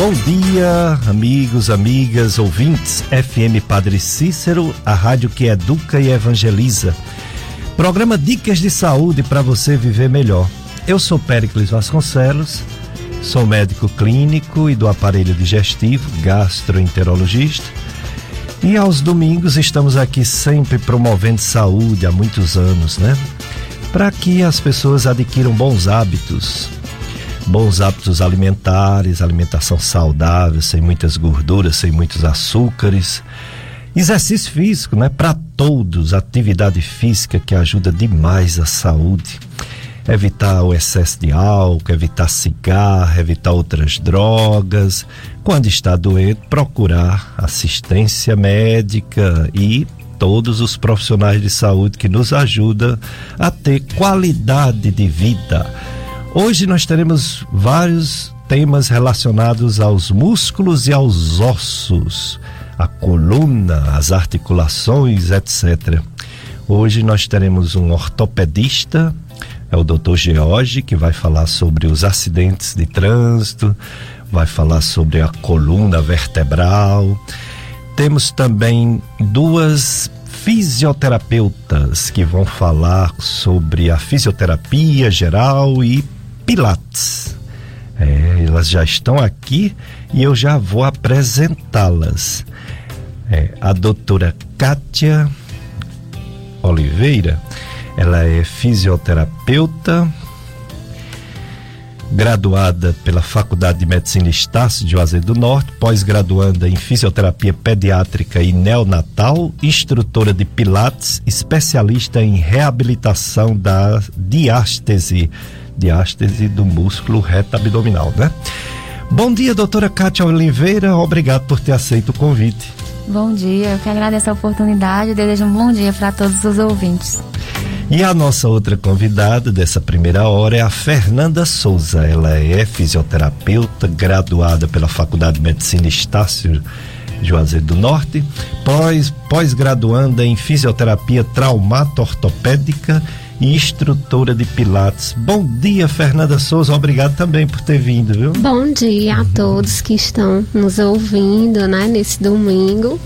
Bom dia, amigos, amigas, ouvintes. FM Padre Cícero, a rádio que educa e evangeliza. Programa Dicas de Saúde para você viver melhor. Eu sou Péricles Vasconcelos, sou médico clínico e do aparelho digestivo, gastroenterologista. E aos domingos estamos aqui sempre promovendo saúde há muitos anos, né? Para que as pessoas adquiram bons hábitos, bons hábitos alimentares, alimentação saudável, sem muitas gorduras, sem muitos açúcares. Exercício físico, né? Para todos, atividade física que ajuda demais a saúde. Evitar o excesso de álcool, evitar cigarro, evitar outras drogas. Quando está doente, procurar assistência médica e todos os profissionais de saúde que nos ajudam a ter qualidade de vida Hoje nós teremos vários temas relacionados aos músculos e aos ossos, a coluna, as articulações, etc. Hoje nós teremos um ortopedista, é o Dr. George, que vai falar sobre os acidentes de trânsito, vai falar sobre a coluna vertebral. Temos também duas fisioterapeutas que vão falar sobre a fisioterapia geral e Pilates. É, elas já estão aqui e eu já vou apresentá-las. É, a doutora Kátia Oliveira, ela é fisioterapeuta, graduada pela Faculdade de Medicina Estácio de Juazeiro do Norte, pós-graduanda em fisioterapia pediátrica e neonatal, instrutora de Pilates, especialista em reabilitação da diástese diástese do músculo reto abdominal, né? Bom dia, doutora Kátia Oliveira. Obrigado por ter aceito o convite. Bom dia, eu que agradeço a oportunidade e desejo um bom dia para todos os ouvintes. E a nossa outra convidada dessa primeira hora é a Fernanda Souza. Ela é fisioterapeuta, graduada pela Faculdade de Medicina Estácio Juazeiro do Norte, pós, pós-graduanda em fisioterapia traumato-ortopédica e instrutora de Pilates. Bom dia, Fernanda Souza. Obrigado também por ter vindo, viu? Bom dia a todos que estão nos ouvindo, né, nesse domingo.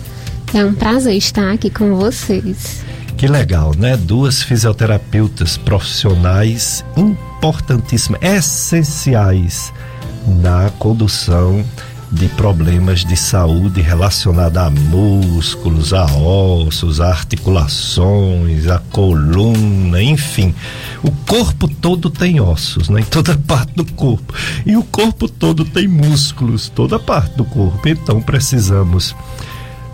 É um prazer estar aqui com vocês. Que legal, né? Duas fisioterapeutas profissionais importantíssimas, essenciais na condução de problemas de saúde relacionada a músculos, a ossos, a articulações, a coluna, enfim. O corpo todo tem ossos, né? Em toda parte do corpo. E o corpo todo tem músculos, toda parte do corpo. Então precisamos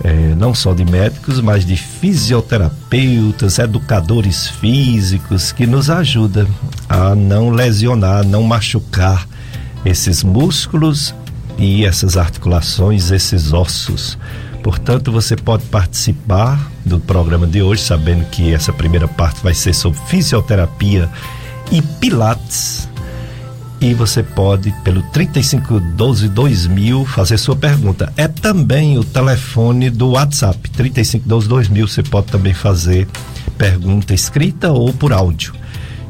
é, não só de médicos, mas de fisioterapeutas, educadores físicos que nos ajudam a não lesionar, não machucar esses músculos e essas articulações, esses ossos. Portanto, você pode participar do programa de hoje, sabendo que essa primeira parte vai ser sobre fisioterapia e pilates. E você pode, pelo 3512 2000, fazer sua pergunta. É também o telefone do WhatsApp, 3512 2000. Você pode também fazer pergunta escrita ou por áudio.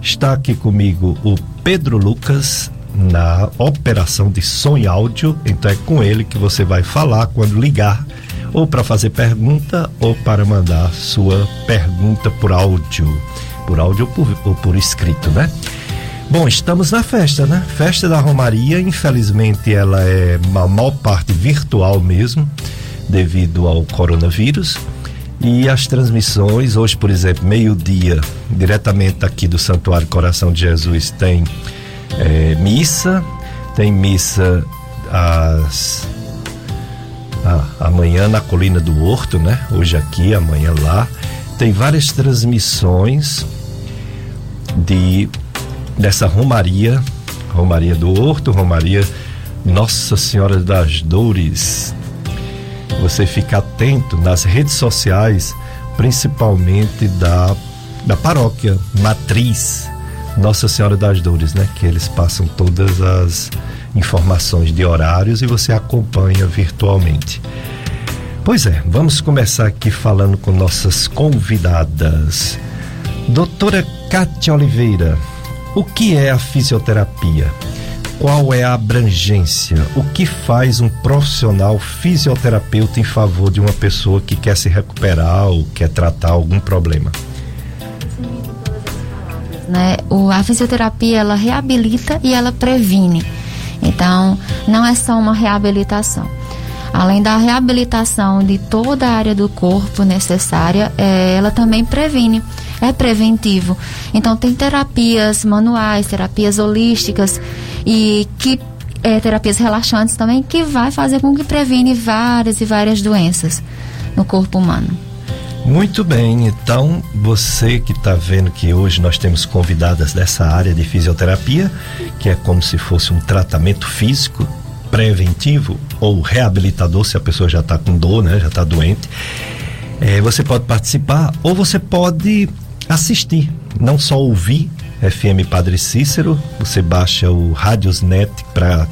Está aqui comigo o Pedro Lucas, na operação de som e áudio. Então é com ele que você vai falar quando ligar, ou para fazer pergunta, ou para mandar sua pergunta por áudio. Por áudio ou por, ou por escrito, né? Bom, estamos na festa, né? Festa da Romaria, infelizmente ela é a maior parte virtual mesmo, devido ao coronavírus. E as transmissões, hoje, por exemplo, meio-dia, diretamente aqui do Santuário Coração de Jesus, tem é, missa, tem missa às, amanhã na Colina do Horto, né? Hoje aqui, amanhã lá. Tem várias transmissões de dessa Romaria, Romaria do Horto, Romaria Nossa Senhora das Dores. Você fica atento nas redes sociais, principalmente da, da paróquia Matriz nossa Senhora das Dores, né? Que eles passam todas as informações de horários e você acompanha virtualmente. Pois é, vamos começar aqui falando com nossas convidadas. Doutora Cátia Oliveira, o que é a fisioterapia? qual é a abrangência? O que faz um profissional fisioterapeuta em favor de uma pessoa que quer se recuperar ou quer tratar algum problema? Né? O, a fisioterapia ela reabilita e ela previne. Então, não é só uma reabilitação. Além da reabilitação de toda a área do corpo necessária, é, ela também previne, é preventivo. Então, tem terapias manuais, terapias holísticas e que é, terapias relaxantes também, que vai fazer com que previne várias e várias doenças no corpo humano. Muito bem, então você que está vendo que hoje nós temos convidadas dessa área de fisioterapia, que é como se fosse um tratamento físico preventivo ou reabilitador, se a pessoa já está com dor, né, já está doente. É, você pode participar ou você pode assistir, não só ouvir FM Padre Cícero, você baixa o Radiosnet para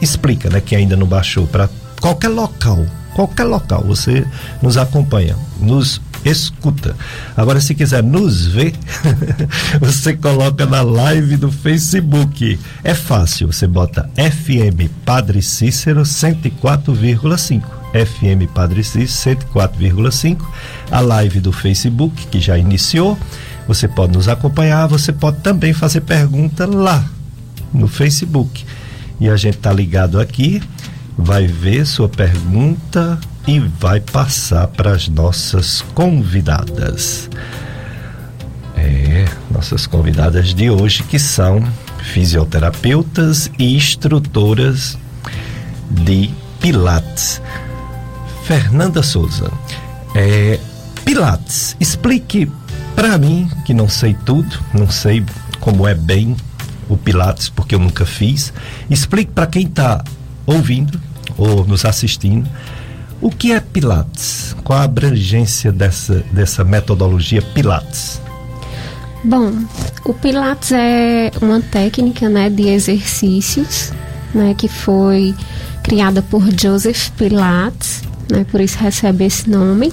explica, né, que ainda não baixou para qualquer local, qualquer local, você nos acompanha, nos escuta. Agora, se quiser nos ver, você coloca na live do Facebook. É fácil, você bota FM Padre Cícero 104,5. FM Padre Cícero 104,5. A live do Facebook, que já iniciou. Você pode nos acompanhar, você pode também fazer pergunta lá no Facebook. E a gente tá ligado aqui, vai ver sua pergunta e vai passar para as nossas convidadas. É, nossas convidadas de hoje que são fisioterapeutas e instrutoras de Pilates. Fernanda Souza, é, Pilates, explique para mim, que não sei tudo, não sei como é bem o Pilates, porque eu nunca fiz, explique para quem está ouvindo ou nos assistindo o que é Pilates? Qual a abrangência dessa, dessa metodologia Pilates? Bom, o Pilates é uma técnica né, de exercícios né, que foi criada por Joseph Pilates, né, por isso recebe esse nome.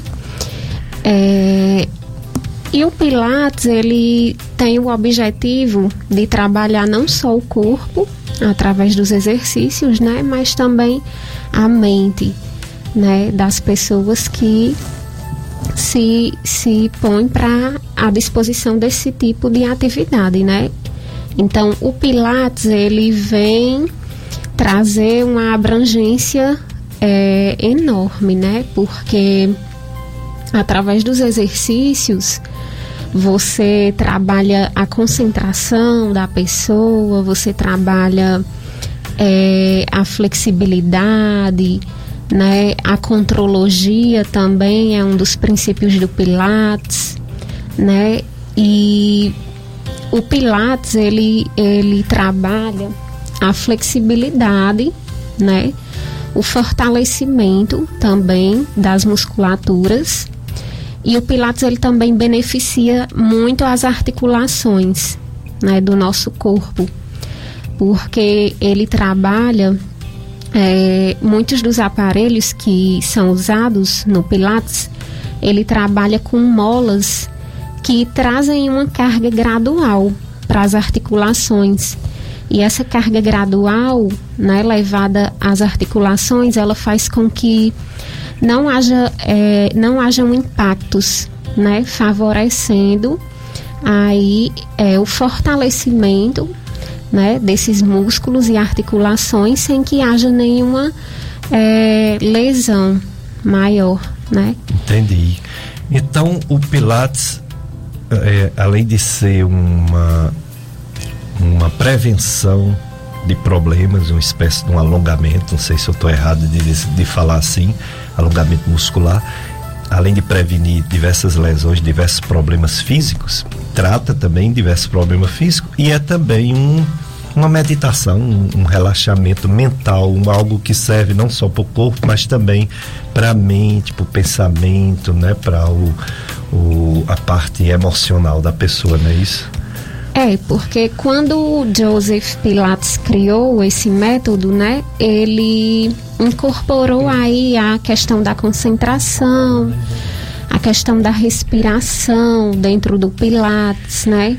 É, e o Pilates, ele tem o objetivo de trabalhar não só o corpo, através dos exercícios, né, mas também a mente, né, das pessoas que se, se põem para a disposição desse tipo de atividade, né? Então, o Pilates, ele vem trazer uma abrangência é, enorme, né? Porque através dos exercícios você trabalha a concentração da pessoa, você trabalha é, a flexibilidade, né? A contrologia também é um dos princípios do Pilates, né? E o Pilates ele ele trabalha a flexibilidade, né? O fortalecimento também das musculaturas e o Pilates ele também beneficia muito as articulações né, do nosso corpo, porque ele trabalha é, muitos dos aparelhos que são usados no Pilates, ele trabalha com molas que trazem uma carga gradual para as articulações. E essa carga gradual, né, levada às articulações, ela faz com que não haja é, não hajam impactos, né, favorecendo aí é, o fortalecimento, né, desses músculos e articulações sem que haja nenhuma é, lesão maior, né? Entendi. Então o Pilates, é, além de ser uma uma prevenção de problemas, uma espécie de um alongamento, não sei se eu estou errado de, de falar assim, alongamento muscular, além de prevenir diversas lesões, diversos problemas físicos, trata também diversos problemas físicos e é também um, uma meditação, um, um relaxamento mental, um, algo que serve não só para o corpo, mas também para a mente, para o pensamento, né, para o, o, a parte emocional da pessoa, não é isso? É, porque quando Joseph Pilates criou esse método, né, ele incorporou aí a questão da concentração, a questão da respiração dentro do Pilates, né?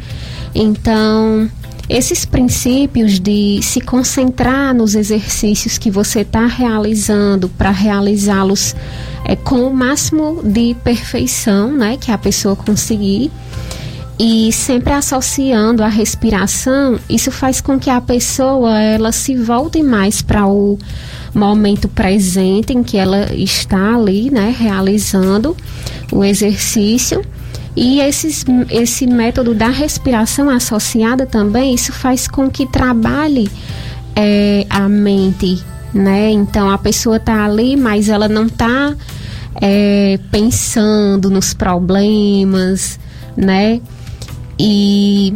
Então, esses princípios de se concentrar nos exercícios que você está realizando para realizá-los é, com o máximo de perfeição, né, que a pessoa conseguir e sempre associando a respiração, isso faz com que a pessoa ela se volte mais para o momento presente em que ela está ali, né, realizando o exercício. E esses, esse método da respiração associada também, isso faz com que trabalhe é, a mente, né? Então a pessoa está ali, mas ela não está é, pensando nos problemas, né? E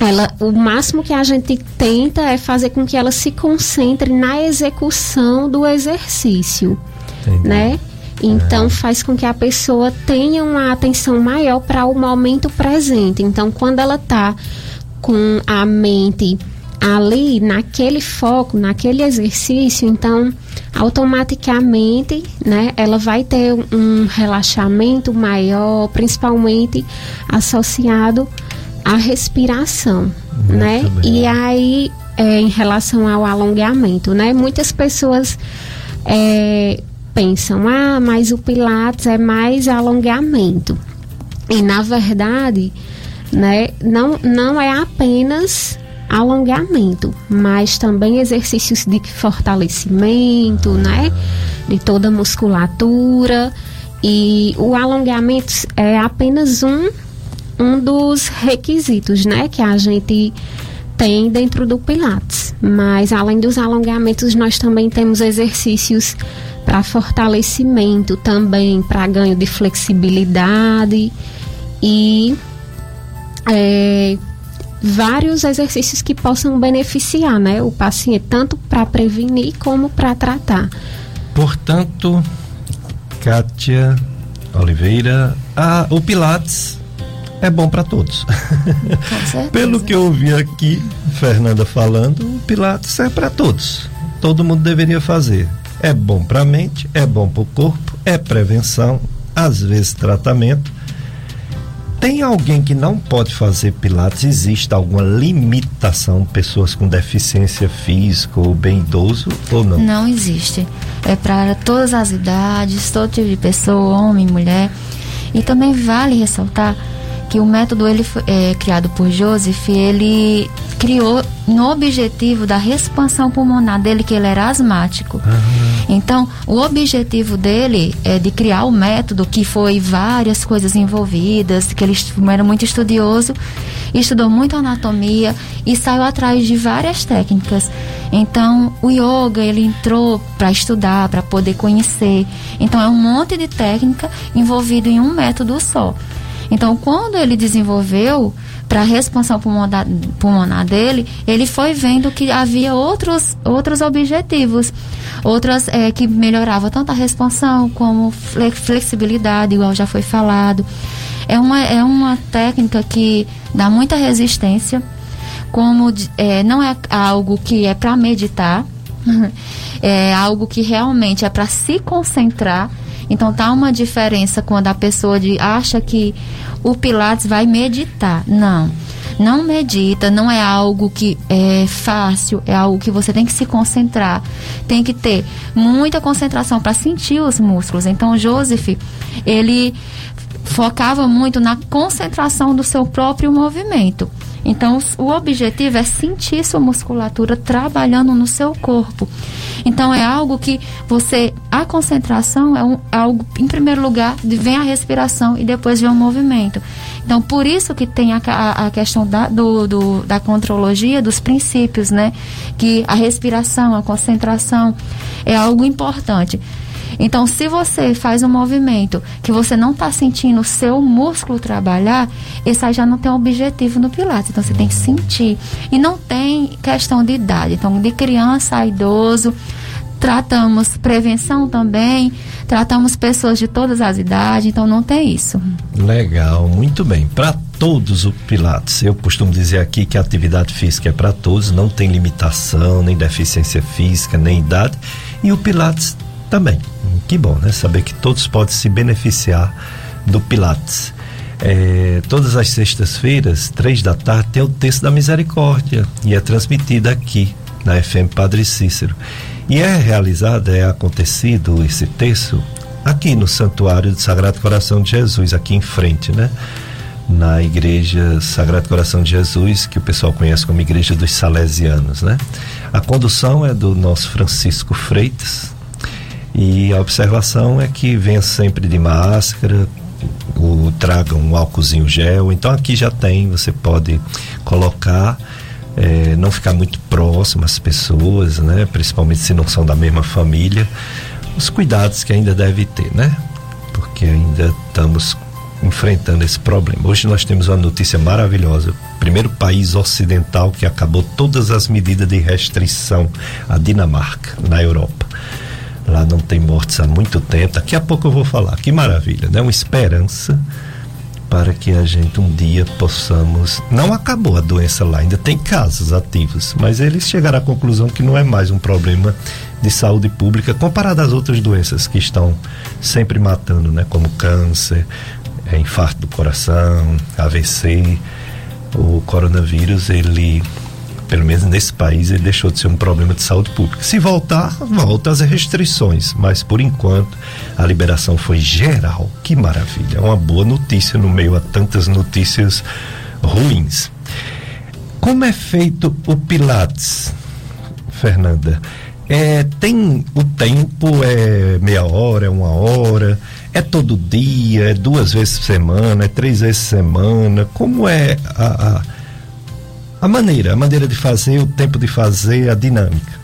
ela, o máximo que a gente tenta é fazer com que ela se concentre na execução do exercício, Entendi. né? Então é. faz com que a pessoa tenha uma atenção maior para o momento presente. Então quando ela está com a mente ali naquele foco, naquele exercício, então automaticamente, né, ela vai ter um relaxamento maior, principalmente associado à respiração, Muito né? Bem. E aí, é, em relação ao alongamento, né, muitas pessoas é, pensam, ah, mas o Pilates é mais alongamento. E na verdade, né, não, não é apenas alongamento, mas também exercícios de fortalecimento, né? De toda a musculatura. E o alongamento é apenas um, um dos requisitos, né? Que a gente tem dentro do Pilates. Mas além dos alongamentos, nós também temos exercícios para fortalecimento também, para ganho de flexibilidade e é, vários exercícios que possam beneficiar né, o paciente, tanto para prevenir como para tratar. Portanto, Kátia Oliveira, a, o Pilates é bom para todos. Pelo que eu ouvi aqui, Fernanda falando, o Pilates é para todos. Todo mundo deveria fazer. É bom para a mente, é bom para o corpo, é prevenção, às vezes tratamento tem alguém que não pode fazer pilates? Existe alguma limitação? Pessoas com deficiência física ou bem idoso ou não? Não existe. É para todas as idades, todo tipo de pessoa, homem, mulher. E também vale ressaltar que o método ele é criado por Joseph, ele criou no objetivo da expansão pulmonar dele, que ele era asmático. Uhum. Então, o objetivo dele é de criar o método, que foi várias coisas envolvidas, que ele era muito estudioso, estudou muito anatomia e saiu atrás de várias técnicas. Então, o yoga, ele entrou para estudar, para poder conhecer. Então, é um monte de técnica envolvido em um método só. Então, quando ele desenvolveu para a expansão pulmonar, pulmonar dele, ele foi vendo que havia outros, outros objetivos, outras é, que melhorava tanto a expansão como flexibilidade, igual já foi falado. É uma, é uma técnica que dá muita resistência, como é, não é algo que é para meditar, é algo que realmente é para se concentrar então tá uma diferença quando a pessoa de, acha que o Pilates vai meditar. Não. Não medita, não é algo que é fácil, é algo que você tem que se concentrar, tem que ter muita concentração para sentir os músculos. Então, Joseph, ele focava muito na concentração do seu próprio movimento. Então, o objetivo é sentir sua musculatura trabalhando no seu corpo. Então, é algo que você. A concentração é, um, é algo, em primeiro lugar, vem a respiração e depois vem o movimento. Então, por isso que tem a, a, a questão da, do, do, da contrologia, dos princípios, né? Que a respiração, a concentração é algo importante. Então, se você faz um movimento que você não está sentindo o seu músculo trabalhar, esse aí já não tem objetivo no Pilates. Então, você tem que sentir. E não tem questão de idade. Então, de criança a idoso, tratamos prevenção também, tratamos pessoas de todas as idades, então não tem isso. Legal, muito bem. Para todos o Pilates, eu costumo dizer aqui que a atividade física é para todos, não tem limitação, nem deficiência física, nem idade, e o Pilates também. Que bom, né? Saber que todos podem se beneficiar do Pilates. É, todas as sextas-feiras, três da tarde, tem o texto da misericórdia e é transmitido aqui na FM Padre Cícero. E é realizado, é acontecido esse texto aqui no Santuário do Sagrado Coração de Jesus, aqui em frente, né? Na Igreja Sagrado Coração de Jesus, que o pessoal conhece como Igreja dos Salesianos, né? A condução é do nosso Francisco Freitas e a observação é que venha sempre de máscara, o, traga um álcoolzinho gel. Então aqui já tem, você pode colocar, é, não ficar muito próximo às pessoas, né? Principalmente se não são da mesma família. Os cuidados que ainda deve ter, né? Porque ainda estamos enfrentando esse problema. Hoje nós temos uma notícia maravilhosa. Primeiro país ocidental que acabou todas as medidas de restrição, a Dinamarca, na Europa. Lá não tem mortes há muito tempo. Daqui a pouco eu vou falar. Que maravilha, né? Uma esperança para que a gente um dia possamos. Não acabou a doença lá, ainda tem casos ativos, mas eles chegaram à conclusão que não é mais um problema de saúde pública comparado às outras doenças que estão sempre matando, né? Como câncer, é, infarto do coração, AVC. O coronavírus, ele pelo menos nesse país, ele deixou de ser um problema de saúde pública. Se voltar, volta às restrições, mas por enquanto a liberação foi geral. Que maravilha! É uma boa notícia no meio a tantas notícias ruins. Como é feito o Pilates, Fernanda? É, tem o tempo, é meia hora, é uma hora, é todo dia, é duas vezes por semana, é três vezes por semana. Como é a, a a maneira, a maneira de fazer, o tempo de fazer, a dinâmica?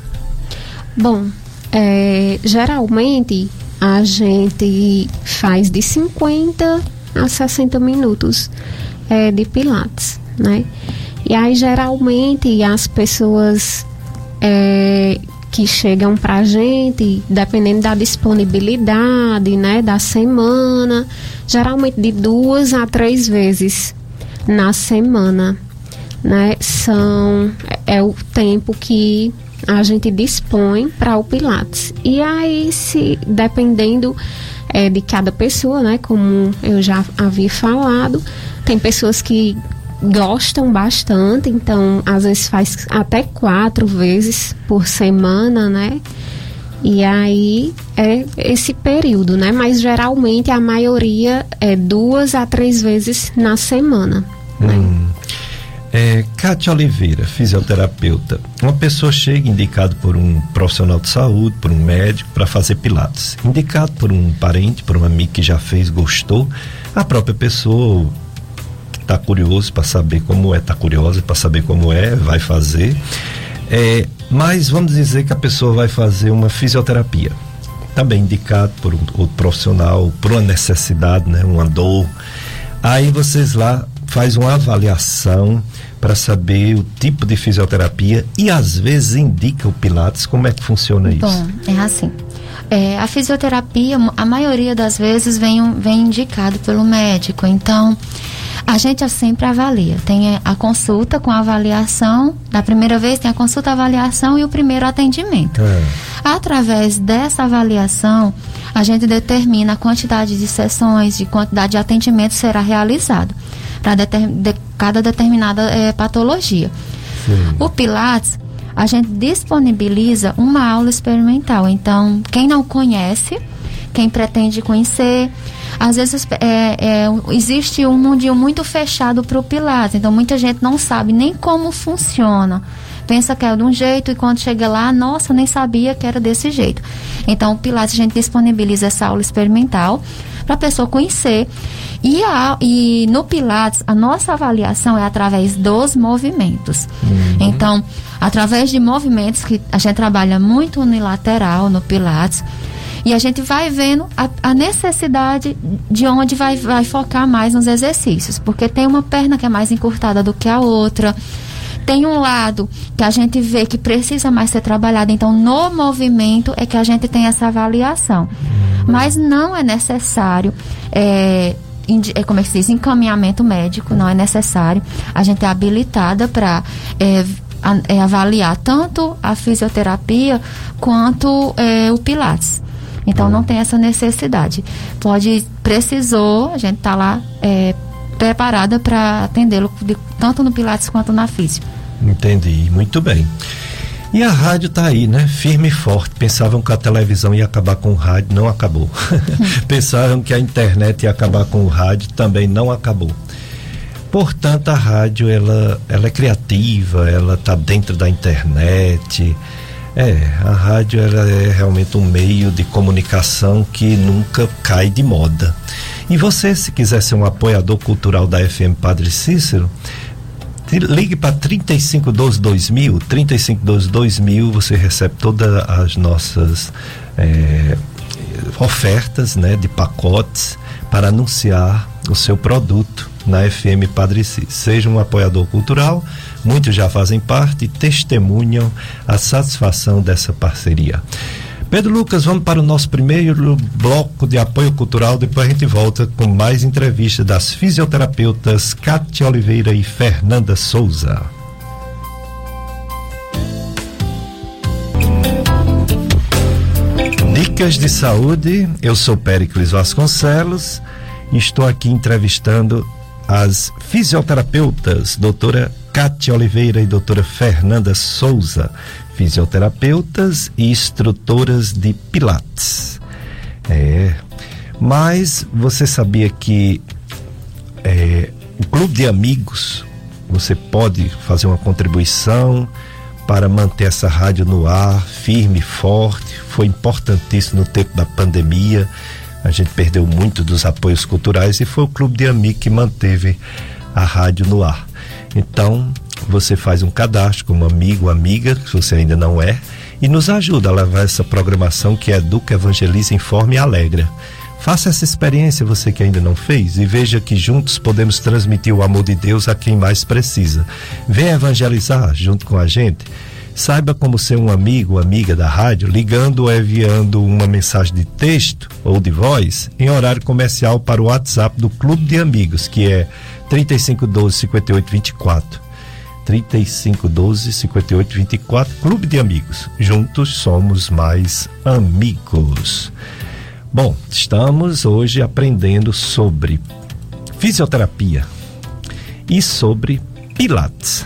Bom, é, geralmente a gente faz de 50 a 60 minutos é, de pilates, né? E aí geralmente as pessoas é, que chegam pra gente, dependendo da disponibilidade, né, da semana, geralmente de duas a três vezes na semana né, são é o tempo que a gente dispõe para o Pilates. E aí, se dependendo é, de cada pessoa, né, como eu já havia falado, tem pessoas que gostam bastante, então às vezes faz até quatro vezes por semana, né? E aí é esse período, né? Mas geralmente a maioria é duas a três vezes na semana. Né? Hum. É, Cátia Oliveira, fisioterapeuta. Uma pessoa chega indicado por um profissional de saúde, por um médico, para fazer pilates. Indicado por um parente, por um amigo que já fez, gostou. A própria pessoa está curioso para saber como é, está curiosa para saber como é, vai fazer. É, mas vamos dizer que a pessoa vai fazer uma fisioterapia. Também indicado por um outro profissional, por uma necessidade, né, uma dor. Aí vocês lá faz uma avaliação para saber o tipo de fisioterapia e às vezes indica o Pilates. Como é que funciona isso? Bom, é assim. É, a fisioterapia, a maioria das vezes vem, vem indicado pelo médico. Então, a gente sempre avalia. Tem a consulta com a avaliação. Da primeira vez tem a consulta, a avaliação e o primeiro atendimento. É. Através dessa avaliação, a gente determina a quantidade de sessões, de quantidade de atendimento será realizado para deter, de, cada determinada é, patologia. Sim. O Pilates, a gente disponibiliza uma aula experimental. Então, quem não conhece, quem pretende conhecer, às vezes é, é, existe um mundinho muito fechado para o Pilates, então muita gente não sabe nem como funciona. Pensa que é de um jeito e quando chega lá, nossa, nem sabia que era desse jeito. Então, o Pilates a gente disponibiliza essa aula experimental para a pessoa conhecer. E, a, e no Pilates, a nossa avaliação é através dos movimentos. Uhum. Então, através de movimentos que a gente trabalha muito unilateral no Pilates. E a gente vai vendo a, a, necessidade de onde vai, vai focar mais nos exercícios. Porque tem uma perna que é mais encurtada do que a outra. Tem um lado que a gente vê que precisa mais ser trabalhado. Então, no movimento é que a gente tem essa avaliação. Mas não é necessário. É, é, como é que se diz, encaminhamento médico, não é necessário. A gente é habilitada para é, é, avaliar tanto a fisioterapia quanto é, o Pilates. Então não tem essa necessidade. Pode, precisou, a gente está lá é, preparada para atendê-lo tanto no Pilates quanto na Físio. Entendi, muito bem. E a rádio está aí, né? Firme e forte. Pensavam que a televisão ia acabar com o rádio, não acabou. Pensavam que a internet ia acabar com o rádio, também não acabou. Portanto, a rádio ela, ela é criativa, ela está dentro da internet. É, a rádio ela é realmente um meio de comunicação que nunca cai de moda. E você, se quiser ser um apoiador cultural da FM Padre Cícero, ligue para 3512 2000, 3512 2000, você recebe todas as nossas é, ofertas, né, de pacotes para anunciar o seu produto na FM Padre Cis. Seja um apoiador cultural, muitos já fazem parte e testemunham a satisfação dessa parceria. Pedro Lucas, vamos para o nosso primeiro bloco de apoio cultural. Depois a gente volta com mais entrevistas das fisioterapeutas Cátia Oliveira e Fernanda Souza. Dicas de saúde. Eu sou Péricles Vasconcelos e estou aqui entrevistando as fisioterapeutas, doutora Cátia Oliveira e doutora Fernanda Souza, fisioterapeutas e instrutoras de Pilates. É, mas você sabia que é, o clube de amigos você pode fazer uma contribuição para manter essa rádio no ar, firme e forte. Foi importantíssimo no tempo da pandemia. A gente perdeu muito dos apoios culturais e foi o Clube de Amigos que manteve a rádio no ar. Então, você faz um cadastro como amigo, amiga, se você ainda não é, e nos ajuda a levar essa programação que educa, evangeliza, informa e alegra. Faça essa experiência, você que ainda não fez, e veja que juntos podemos transmitir o amor de Deus a quem mais precisa. Venha evangelizar junto com a gente. Saiba como ser um amigo, amiga da rádio, ligando ou enviando uma mensagem de texto ou de voz em horário comercial para o WhatsApp do Clube de Amigos, que é 3512 5824. 3512 5824, Clube de Amigos. Juntos somos mais amigos. Bom, estamos hoje aprendendo sobre fisioterapia e sobre Pilates.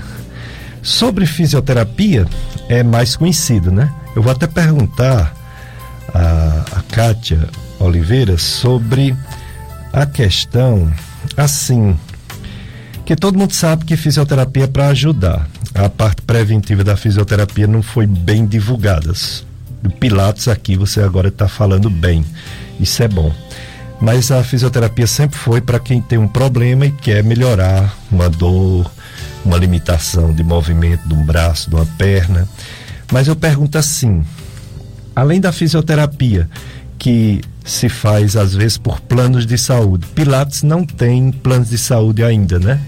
Sobre fisioterapia é mais conhecido, né? Eu vou até perguntar a, a Kátia Oliveira sobre a questão assim que todo mundo sabe que fisioterapia é para ajudar. A parte preventiva da fisioterapia não foi bem divulgada. Do Pilates aqui você agora está falando bem. Isso é bom. Mas a fisioterapia sempre foi para quem tem um problema e quer melhorar uma dor, uma limitação de movimento de um braço, de uma perna. Mas eu pergunto assim: além da fisioterapia, que se faz às vezes por planos de saúde, Pilates não tem planos de saúde ainda, né?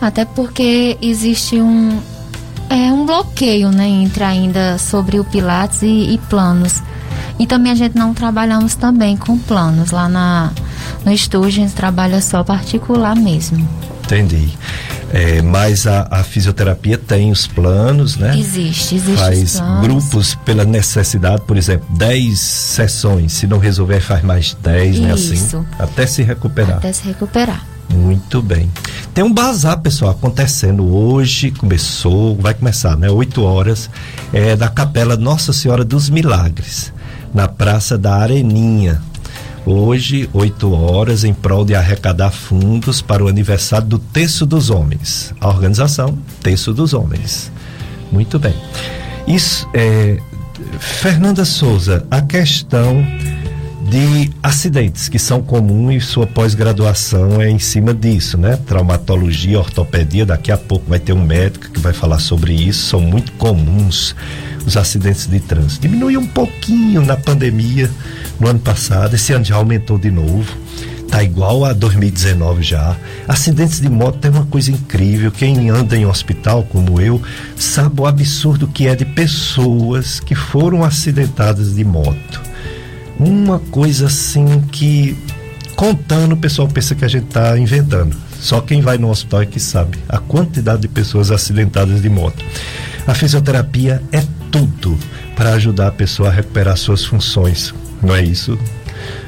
Até porque existe um é um bloqueio, né, entre ainda sobre o Pilates e, e planos. E também a gente não trabalhamos também com planos lá na no estúdio a gente trabalha só particular mesmo. Entendi. É, mas a, a, fisioterapia tem os planos, né? Existe, existe. Faz grupos pela necessidade, por exemplo, 10 sessões. Se não resolver, faz mais 10, né? Assim. Até se recuperar. Até se recuperar. Muito bem. Tem um bazar, pessoal, acontecendo hoje, começou, vai começar, né? 8 horas, é da Capela Nossa Senhora dos Milagres, na Praça da Areninha, hoje, 8 horas, em prol de arrecadar fundos para o aniversário do Terço dos Homens. A organização Terço dos Homens. Muito bem. Isso é. Fernanda Souza, a questão de acidentes que são comuns e sua pós-graduação é em cima disso, né? Traumatologia, ortopedia, daqui a pouco vai ter um médico que vai falar sobre isso, são muito comuns os acidentes de trânsito. Diminuiu um pouquinho na pandemia no ano passado, esse ano já aumentou de novo. Tá igual a 2019 já. Acidentes de moto tem uma coisa incrível. Quem anda em hospital, como eu, sabe o absurdo que é de pessoas que foram acidentadas de moto. Uma coisa assim que contando, o pessoal pensa que a gente está inventando. Só quem vai no hospital é que sabe a quantidade de pessoas acidentadas de moto. A fisioterapia é tudo para ajudar a pessoa a recuperar suas funções. Não é isso,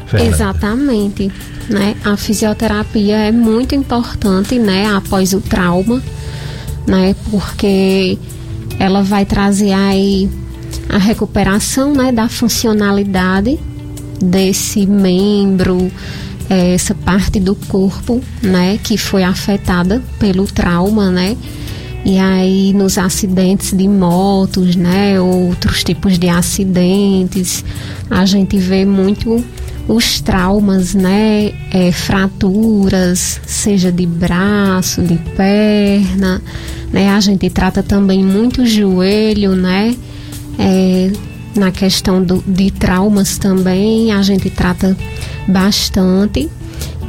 Fernanda? Exatamente. Né? A fisioterapia é muito importante né, após o trauma, né, porque ela vai trazer aí a recuperação né, da funcionalidade desse membro, é, essa parte do corpo, né, que foi afetada pelo trauma, né? E aí nos acidentes de motos, né, outros tipos de acidentes, a gente vê muito os traumas, né, é, fraturas, seja de braço, de perna, né, a gente trata também muito joelho, né, é, na questão do, de traumas também, a gente trata bastante.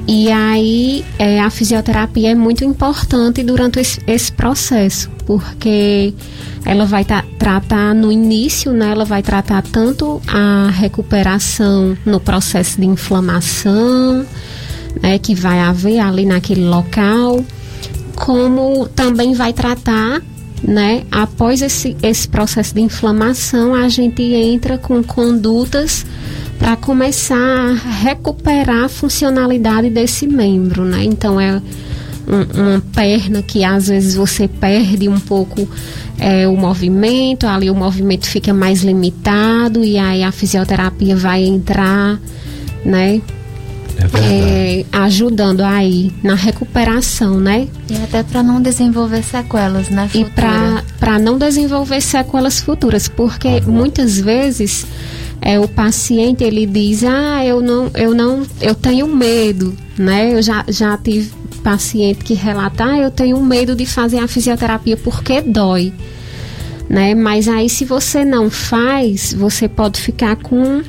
E aí é, a fisioterapia é muito importante durante esse, esse processo, porque ela vai tratar no início, né, ela vai tratar tanto a recuperação no processo de inflamação, né, que vai haver ali naquele local, como também vai tratar né? Após esse, esse processo de inflamação, a gente entra com condutas para começar a recuperar a funcionalidade desse membro, né? Então é um, uma perna que às vezes você perde um pouco é, o movimento, ali o movimento fica mais limitado e aí a fisioterapia vai entrar, né? É, é, ajudando aí na recuperação, né? E até para não desenvolver sequelas, né? Futura. E para não desenvolver sequelas futuras, porque ah, muitas vezes é, o paciente ele diz, ah, eu não, eu não, eu tenho medo, né? Eu já, já tive paciente que relata, ah, eu tenho medo de fazer a fisioterapia porque dói. Né? Mas aí se você não faz, você pode ficar com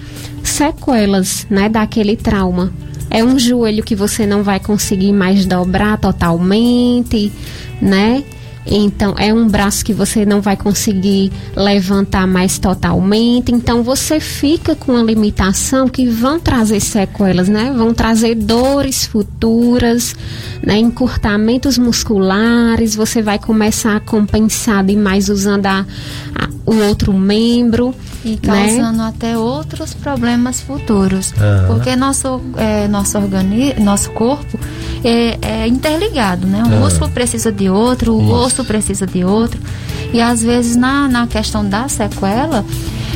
sequelas, né, daquele trauma. É um joelho que você não vai conseguir mais dobrar totalmente, né? Então, é um braço que você não vai conseguir levantar mais totalmente. Então, você fica com uma limitação que vão trazer sequelas, né? Vão trazer dores futuras, né? encurtamentos musculares. Você vai começar a compensar demais usando a, a, o outro membro. E causando né? até outros problemas futuros. Uhum. Porque nosso, é, nosso, organi nosso corpo é, é interligado, né? Um uhum. músculo precisa de outro, o Osso precisa de outro. E às vezes na, na questão da sequela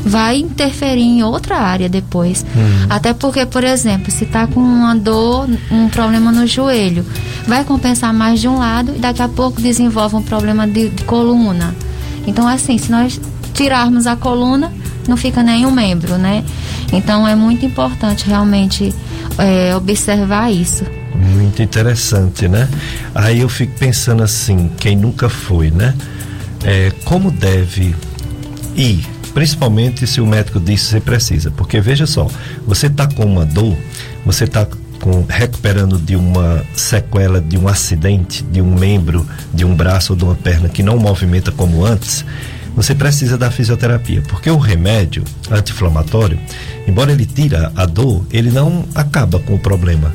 vai interferir em outra área depois. Uhum. Até porque, por exemplo, se está com uma dor, um problema no joelho, vai compensar mais de um lado e daqui a pouco desenvolve um problema de, de coluna. Então, assim, se nós tirarmos a coluna, não fica nenhum membro, né? Então é muito importante realmente é, observar isso. Muito interessante, né? Aí eu fico pensando assim, quem nunca foi, né? É, como deve ir, principalmente se o médico disse que você precisa, porque veja só, você está com uma dor, você está recuperando de uma sequela de um acidente, de um membro, de um braço ou de uma perna que não movimenta como antes, você precisa da fisioterapia, porque o remédio anti-inflamatório, embora ele tira a dor, ele não acaba com o problema.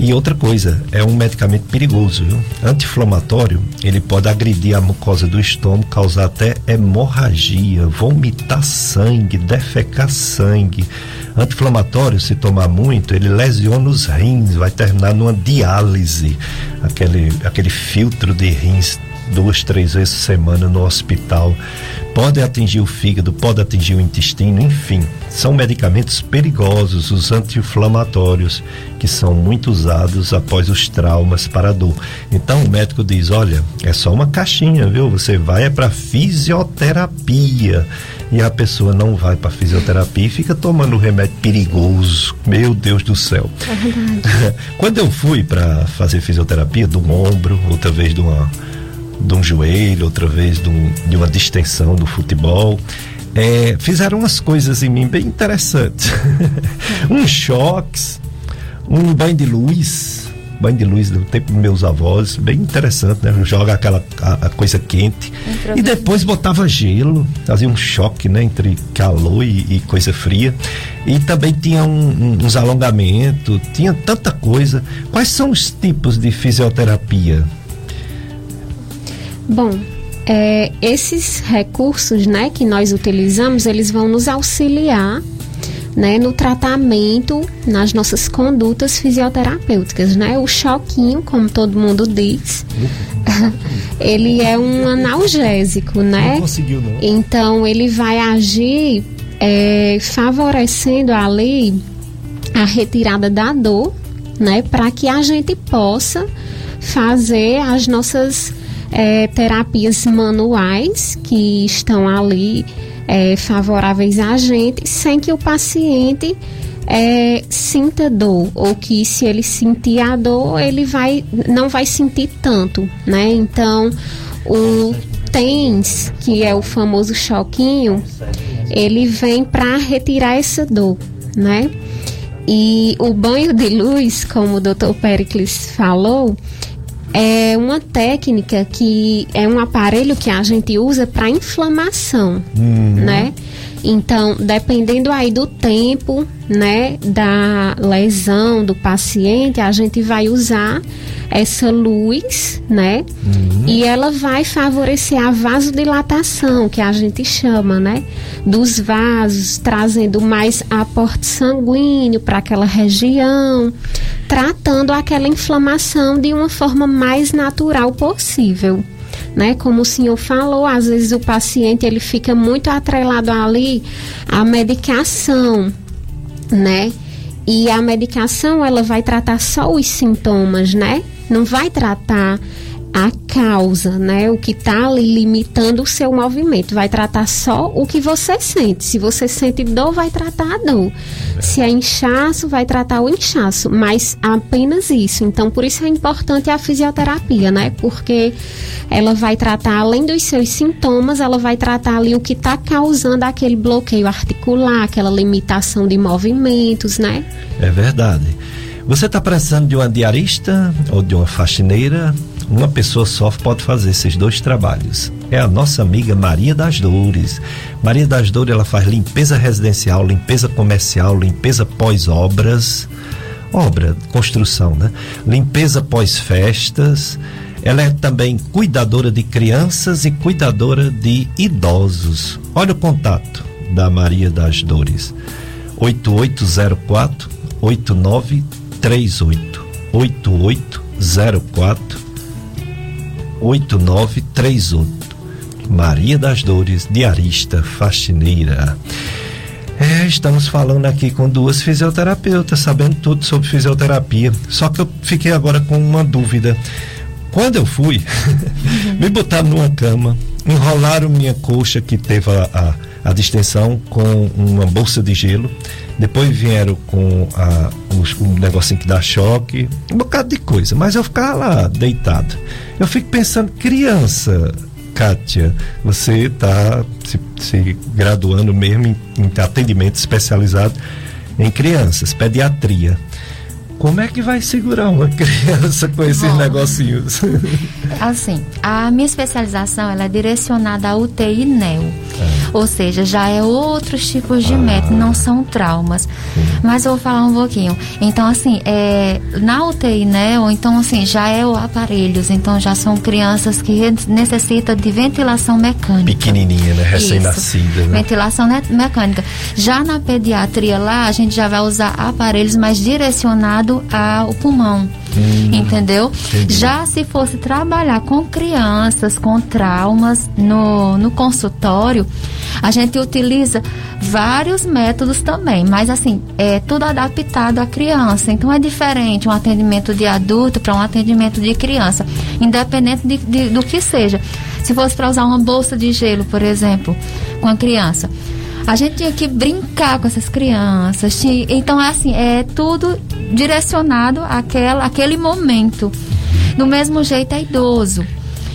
E outra coisa, é um medicamento perigoso, viu? Anti-inflamatório, ele pode agredir a mucosa do estômago, causar até hemorragia, vomitar sangue, defecar sangue. Anti-inflamatório, se tomar muito, ele lesiona os rins, vai terminar numa diálise, aquele, aquele filtro de rins duas, três vezes por semana no hospital. Pode atingir o fígado, pode atingir o intestino, enfim. São medicamentos perigosos, os anti-inflamatórios, que são muito usados após os traumas para a dor. Então o médico diz: olha, é só uma caixinha, viu? Você vai é para fisioterapia. E a pessoa não vai para fisioterapia e fica tomando remédio perigoso. Meu Deus do céu. É Quando eu fui para fazer fisioterapia do ombro, outra vez de uma de um joelho, outra vez de, um, de uma distensão do futebol. É, fizeram umas coisas em mim bem interessantes. uns choques, um banho de luz, banho de luz do tempo dos meus avós, bem interessante, né? Joga aquela a, a coisa quente. E depois botava gelo, fazia um choque, né? Entre calor e, e coisa fria. E também tinha um, um, uns alongamentos, tinha tanta coisa. Quais são os tipos de fisioterapia? Bom, é, esses recursos né, que nós utilizamos, eles vão nos auxiliar né, no tratamento, nas nossas condutas fisioterapêuticas, né? O choquinho, como todo mundo diz, ele é um analgésico, né? Não conseguiu, não. Então ele vai agir é, favorecendo ali a retirada da dor, né? Para que a gente possa fazer as nossas é, terapias manuais que estão ali é, favoráveis a gente, sem que o paciente é, sinta dor ou que se ele sentir a dor ele vai não vai sentir tanto, né? Então o TENS, que é o famoso choquinho, ele vem para retirar essa dor, né? E o banho de luz, como o Dr. Pericles falou, é uma técnica que é um aparelho que a gente usa para inflamação, uhum. né? Então, dependendo aí do tempo, né, da lesão do paciente, a gente vai usar essa luz, né? Uhum. E ela vai favorecer a vasodilatação, que a gente chama, né? Dos vasos, trazendo mais aporte sanguíneo para aquela região, tratando aquela inflamação de uma forma mais natural possível né? Como o senhor falou, às vezes o paciente ele fica muito atrelado ali à medicação, né? E a medicação ela vai tratar só os sintomas, né? Não vai tratar a causa, né? O que está ali limitando o seu movimento. Vai tratar só o que você sente. Se você sente dor, vai tratar a dor. Se é inchaço, vai tratar o inchaço. Mas apenas isso. Então, por isso é importante a fisioterapia, né? Porque ela vai tratar, além dos seus sintomas, ela vai tratar ali o que está causando aquele bloqueio articular, aquela limitação de movimentos, né? É verdade. Você está precisando de uma diarista ou de uma faxineira? Uma pessoa só pode fazer esses dois trabalhos. É a nossa amiga Maria das Dores. Maria das Dores ela faz limpeza residencial, limpeza comercial, limpeza pós-obras, obra, construção, né? Limpeza pós-festas. Ela é também cuidadora de crianças e cuidadora de idosos. Olha o contato da Maria das Dores. 8804 8938 8804 8938. Maria das Dores, diarista, faxineira. É, estamos falando aqui com duas fisioterapeutas, sabendo tudo sobre fisioterapia. Só que eu fiquei agora com uma dúvida. Quando eu fui, me botaram numa cama, enrolaram minha coxa que teve a, a, a distensão com uma bolsa de gelo. Depois vieram com a, os, um negocinho que dá choque, um bocado de coisa. Mas eu ficava lá deitado. Eu fico pensando, criança, Kátia, você está se, se, graduando mesmo em, em atendimento especializado em crianças, pediatria. Como é que vai segurar uma criança com esses Bom, negocinhos? Assim, a minha especialização ela é direcionada à UTI NEO. É. Ou seja, já é outros tipos de ah. método, não são traumas. Sim. Mas eu vou falar um pouquinho. Então, assim, é, na UTI NEO, então, assim, já é o aparelhos. Então, já são crianças que necessitam de ventilação mecânica. Pequenininha, né? Recém-nascida. Né? Ventilação mecânica. Já na pediatria lá, a gente já vai usar aparelhos mais direcionados ligado ao pulmão. Hum, entendeu? Entendi. Já se fosse trabalhar com crianças com traumas no, no consultório, a gente utiliza vários métodos também, mas assim, é tudo adaptado à criança. Então é diferente um atendimento de adulto para um atendimento de criança, independente de, de, do que seja. Se fosse para usar uma bolsa de gelo, por exemplo, com a criança, a gente tinha que brincar com essas crianças. Então, é assim, é tudo direcionado àquela, àquele momento. Do mesmo jeito é idoso.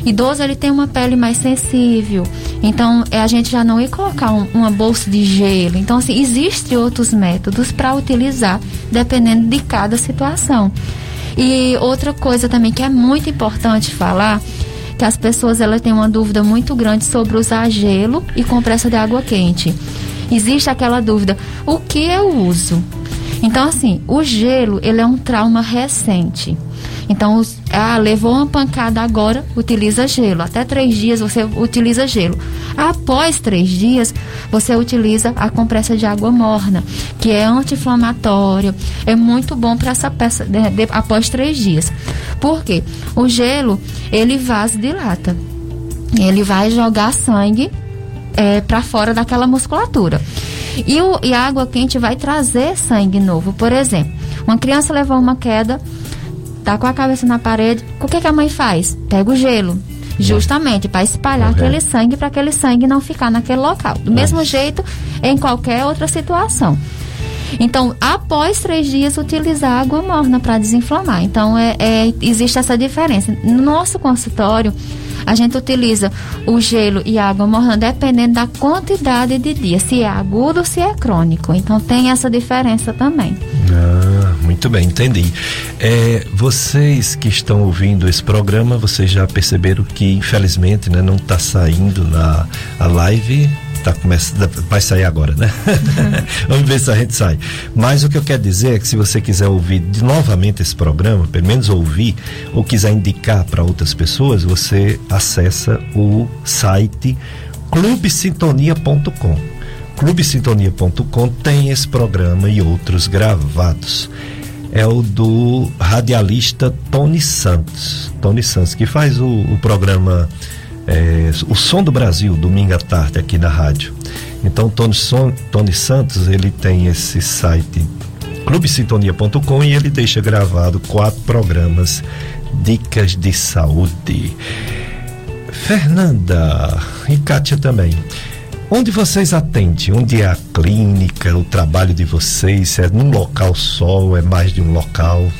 Idoso ele tem uma pele mais sensível, então é, a gente já não ia colocar um, uma bolsa de gelo. Então assim existem outros métodos para utilizar dependendo de cada situação. E outra coisa também que é muito importante falar que as pessoas elas têm uma dúvida muito grande sobre usar gelo e compressa de água quente. Existe aquela dúvida: o que eu uso? Então, assim, o gelo ele é um trauma recente. Então, ah, levou uma pancada agora, utiliza gelo. Até três dias você utiliza gelo. Após três dias, você utiliza a compressa de água morna, que é anti-inflamatório, é muito bom para essa peça de, de, após três dias. Por quê? O gelo, ele vasodilata. Ele vai jogar sangue é, para fora daquela musculatura. E, o, e a água quente vai trazer sangue novo. Por exemplo, uma criança levou uma queda, tá com a cabeça na parede, o que, que a mãe faz? Pega o gelo. Justamente para espalhar aquele sangue, para aquele sangue não ficar naquele local. Do mesmo jeito, em qualquer outra situação. Então, após três dias, utilizar água morna para desinflamar. Então, é, é, existe essa diferença. No nosso consultório, a gente utiliza o gelo e água morna dependendo da quantidade de dias, se é agudo ou se é crônico. Então, tem essa diferença também. Ah, muito bem, entendi. É, vocês que estão ouvindo esse programa, vocês já perceberam que, infelizmente, né, não está saindo na a live tá começando, vai sair agora, né? Vamos ver se a gente sai. Mas o que eu quero dizer é que se você quiser ouvir de, novamente esse programa, pelo menos ouvir, ou quiser indicar para outras pessoas, você acessa o site clubesintonia.com. Clubesintonia.com tem esse programa e outros gravados é o do radialista Tony Santos. Tony Santos, que faz o, o programa é, o Som do Brasil, domingo à tarde, aqui na rádio. Então, Tony, Son, Tony Santos, ele tem esse site clubesintonia.com e ele deixa gravado quatro programas Dicas de Saúde. Fernanda e Kátia também. Onde vocês atendem? Onde é a clínica, o trabalho de vocês? É num local só é mais de um local?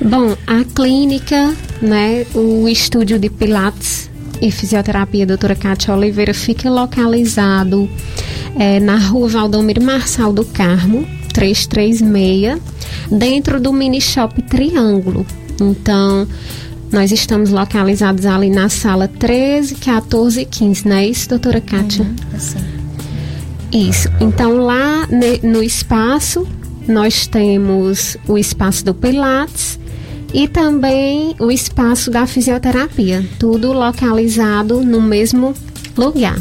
Bom, a clínica, né, o estúdio de Pilates e Fisioterapia Doutora Cátia Oliveira fica localizado é, na rua Valdomiro Marçal do Carmo, 336, dentro do mini shop Triângulo. Então, nós estamos localizados ali na sala 13, 14 e 15, não é isso, doutora Kátia? Uhum, assim. Isso. Então, lá no espaço, nós temos o espaço do Pilates e também o espaço da fisioterapia, tudo localizado no mesmo lugar.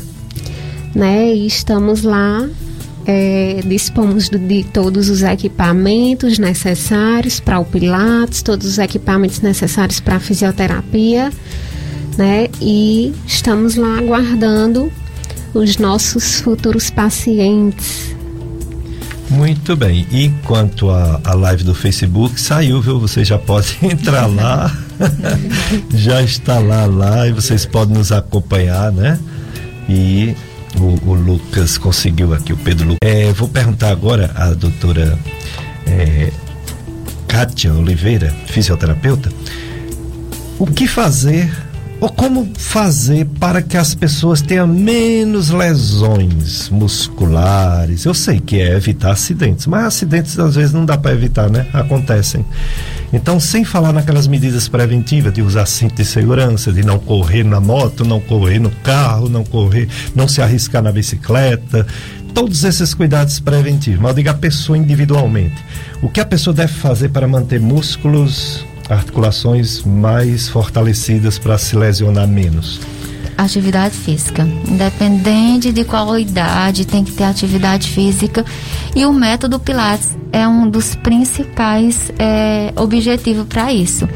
Né? E estamos lá, é, dispomos de todos os equipamentos necessários para o Pilates, todos os equipamentos necessários para a fisioterapia, né? E estamos lá aguardando os nossos futuros pacientes muito bem. E quanto à live do Facebook, saiu, viu? Você já pode entrar lá. já está lá, lá, e vocês podem nos acompanhar, né? E o, o Lucas conseguiu aqui, o Pedro Lucas. É, vou perguntar agora à doutora é, Kátia Oliveira, fisioterapeuta, o que fazer ou como fazer para que as pessoas tenham menos lesões musculares? Eu sei que é evitar acidentes, mas acidentes às vezes não dá para evitar, né? Acontecem. Então, sem falar naquelas medidas preventivas de usar cinto de segurança, de não correr na moto, não correr no carro, não correr, não se arriscar na bicicleta, todos esses cuidados preventivos. Mas eu digo a pessoa individualmente. O que a pessoa deve fazer para manter músculos articulações mais fortalecidas para se lesionar menos? Atividade física. Independente de qual idade, tem que ter atividade física. E o método Pilates é um dos principais é, objetivos para isso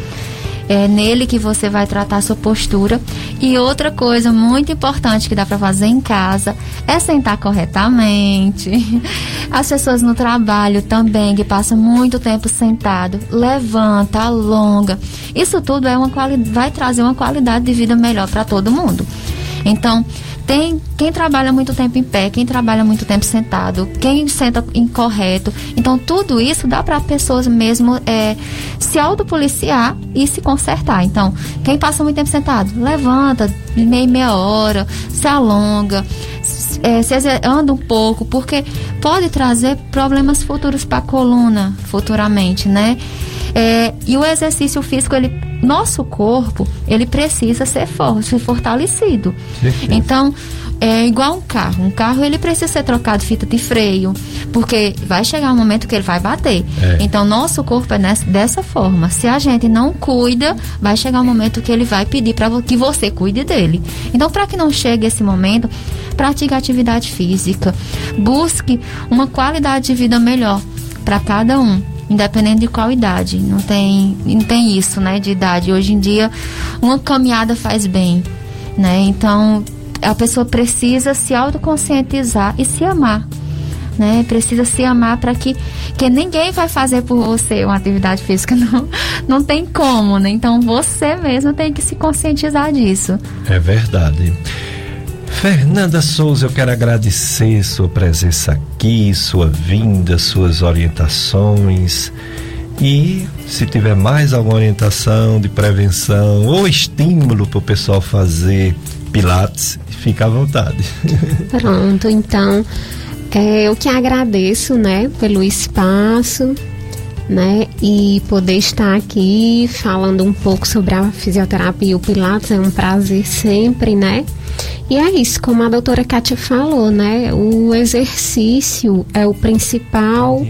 é nele que você vai tratar a sua postura. E outra coisa muito importante que dá para fazer em casa é sentar corretamente. As pessoas no trabalho também que passam muito tempo sentado, levanta, alonga. Isso tudo é uma vai trazer uma qualidade de vida melhor para todo mundo. Então, tem quem trabalha muito tempo em pé, quem trabalha muito tempo sentado, quem senta incorreto. Então, tudo isso dá para pessoas mesmo é, se autopoliciar e se consertar. Então, quem passa muito tempo sentado, levanta meia, meia hora, se alonga, é, se anda um pouco, porque pode trazer problemas futuros para a coluna futuramente, né? É, e o exercício físico, ele, nosso corpo, ele precisa ser forte, ser fortalecido. Então, é igual um carro. Um carro ele precisa ser trocado fita de freio, Porque vai chegar um momento que ele vai bater. É. Então, nosso corpo é nessa, dessa forma. Se a gente não cuida, vai chegar um momento que ele vai pedir para que você cuide dele. Então, para que não chegue esse momento, pratique atividade física. Busque uma qualidade de vida melhor para cada um independente de qual idade. Não tem, não tem isso, né, de idade. Hoje em dia, uma caminhada faz bem, né? Então, a pessoa precisa se autoconscientizar e se amar. Né? Precisa se amar para que, que ninguém vai fazer por você uma atividade física, não, não tem como, né? Então você mesmo tem que se conscientizar disso. É verdade. Fernanda Souza, eu quero agradecer sua presença aqui, sua vinda, suas orientações. E se tiver mais alguma orientação de prevenção ou estímulo para o pessoal fazer Pilates, fica à vontade. Pronto, então é, eu que agradeço, né, pelo espaço, né, e poder estar aqui falando um pouco sobre a fisioterapia e o Pilates é um prazer sempre, né? E é isso, como a doutora Kátia falou, né? O exercício é o principal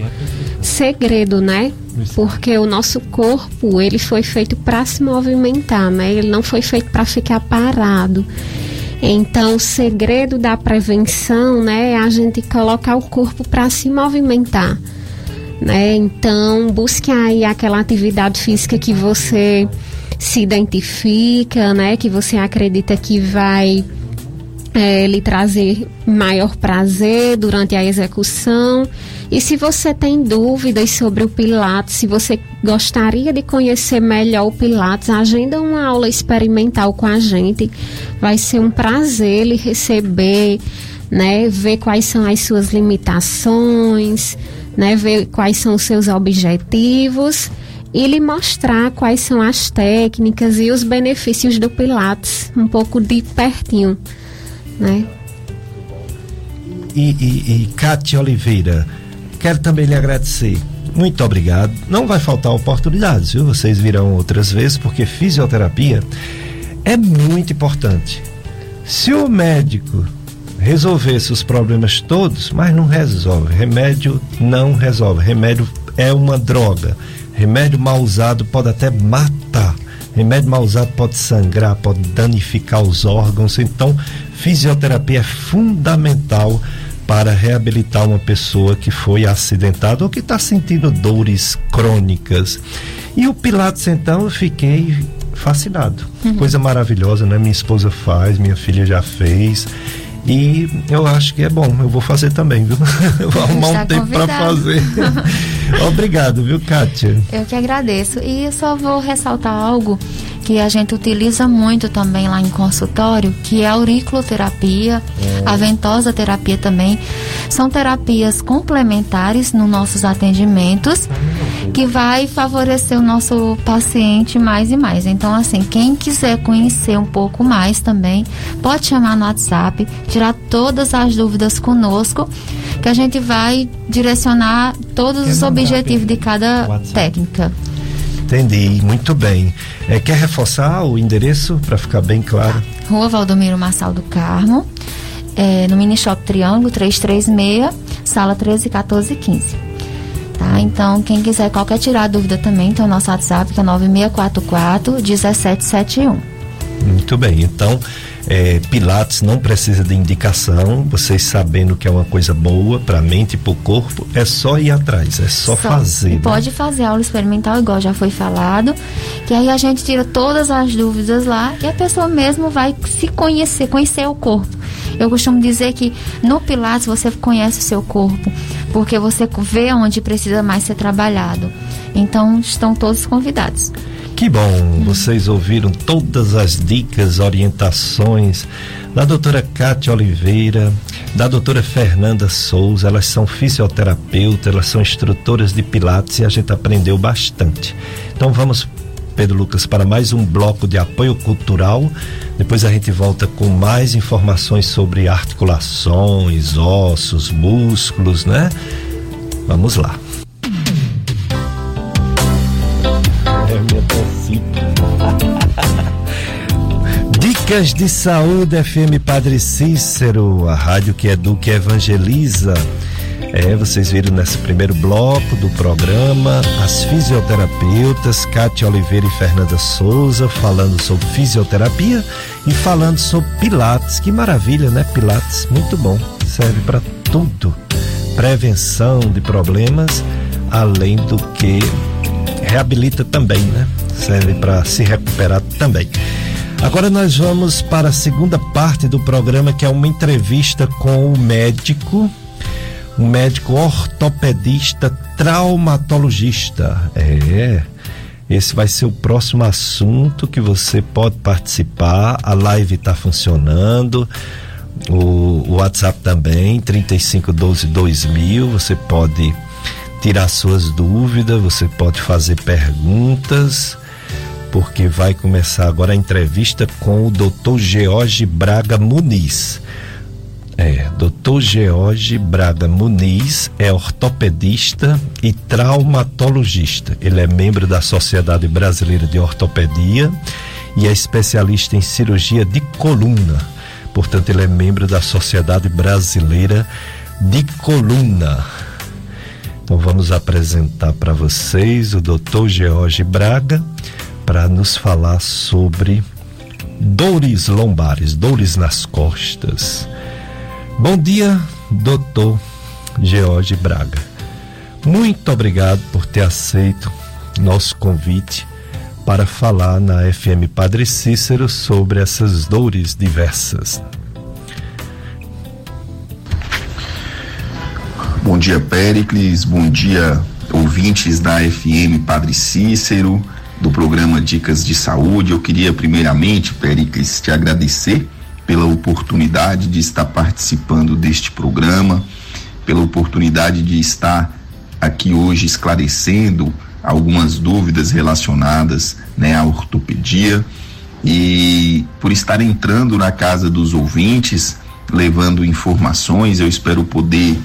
segredo, né? Porque o nosso corpo, ele foi feito para se movimentar, né? Ele não foi feito para ficar parado. Então, o segredo da prevenção, né, é a gente colocar o corpo para se movimentar, né? Então, busque aí aquela atividade física que você se identifica, né, que você acredita que vai é, lhe trazer maior prazer durante a execução. E se você tem dúvidas sobre o Pilates, se você gostaria de conhecer melhor o Pilates, agenda uma aula experimental com a gente. Vai ser um prazer lhe receber, né? Ver quais são as suas limitações, né? Ver quais são os seus objetivos e lhe mostrar quais são as técnicas e os benefícios do Pilates, um pouco de pertinho né? E, e, e Cátia Oliveira, quero também lhe agradecer. Muito obrigado. Não vai faltar oportunidades, viu? Vocês virão outras vezes, porque fisioterapia é muito importante. Se o médico resolvesse os problemas todos, mas não resolve. Remédio não resolve. Remédio é uma droga. Remédio mal usado pode até matar. Remédio mal usado pode sangrar, pode danificar os órgãos. Então, fisioterapia é fundamental para reabilitar uma pessoa que foi acidentada ou que está sentindo dores crônicas. E o Pilates, então, eu fiquei fascinado. Uhum. Coisa maravilhosa, né? Minha esposa faz, minha filha já fez. E eu acho que é bom, eu vou fazer também, viu? vou arrumar um tempo para fazer. Obrigado, viu, Kátia? Eu que agradeço. E eu só vou ressaltar algo que a gente utiliza muito também lá em consultório, que é a auriculoterapia, é. a ventosa terapia também. São terapias complementares nos nossos atendimentos que vai favorecer o nosso paciente mais e mais. Então, assim, quem quiser conhecer um pouco mais também, pode chamar no WhatsApp, tirar todas as dúvidas conosco, que a gente vai direcionar todos os objetivos de cada técnica. Entendi, muito bem. É, quer reforçar o endereço para ficar bem claro? Rua Valdomiro Massal do Carmo, é, no Mini Shop Triângulo 336, sala 13, 14 e 15. Tá? Então, quem quiser qualquer tirar dúvida também, tem o nosso WhatsApp que é 9644 1771. Muito bem, então é, Pilates não precisa de indicação, vocês sabendo que é uma coisa boa para a mente e para o corpo, é só ir atrás, é só, só. fazer. Né? Pode fazer aula experimental, igual já foi falado, que aí a gente tira todas as dúvidas lá e a pessoa mesmo vai se conhecer, conhecer o corpo. Eu costumo dizer que no Pilates você conhece o seu corpo, porque você vê onde precisa mais ser trabalhado. Então estão todos convidados. Que bom, vocês ouviram todas as dicas, orientações da doutora Cátia Oliveira, da doutora Fernanda Souza. Elas são fisioterapeutas, elas são instrutoras de Pilates e a gente aprendeu bastante. Então vamos, Pedro Lucas, para mais um bloco de apoio cultural. Depois a gente volta com mais informações sobre articulações, ossos, músculos, né? Vamos lá. Dicas de Saúde FM Padre Cícero, a rádio que educa e evangeliza. É, vocês viram nesse primeiro bloco do programa as fisioterapeutas Cátia Oliveira e Fernanda Souza falando sobre fisioterapia e falando sobre Pilates. Que maravilha, né? Pilates, muito bom. Serve para tudo. Prevenção de problemas, além do que reabilita também, né? Serve para se recuperar também. Agora nós vamos para a segunda parte do programa, que é uma entrevista com o médico um médico ortopedista traumatologista. É. Esse vai ser o próximo assunto que você pode participar. A live está funcionando. O, o, WhatsApp também, 3512-2000. Você pode tirar suas dúvidas, você pode fazer perguntas, porque vai começar agora a entrevista com o Dr. George Braga Muniz. É, Dr. George Braga Muniz é ortopedista e traumatologista. Ele é membro da Sociedade Brasileira de Ortopedia e é especialista em cirurgia de coluna. Portanto, ele é membro da Sociedade Brasileira de Coluna. Então, vamos apresentar para vocês o Dr. George Braga para nos falar sobre dores lombares, dores nas costas Bom dia, doutor George Braga. Muito obrigado por ter aceito nosso convite para falar na FM Padre Cícero sobre essas dores diversas. Bom dia, Péricles. Bom dia, ouvintes da FM Padre Cícero, do programa Dicas de Saúde. Eu queria, primeiramente, Péricles, te agradecer pela oportunidade de estar participando deste programa, pela oportunidade de estar aqui hoje esclarecendo algumas dúvidas relacionadas né, à ortopedia e por estar entrando na casa dos ouvintes, levando informações, eu espero poder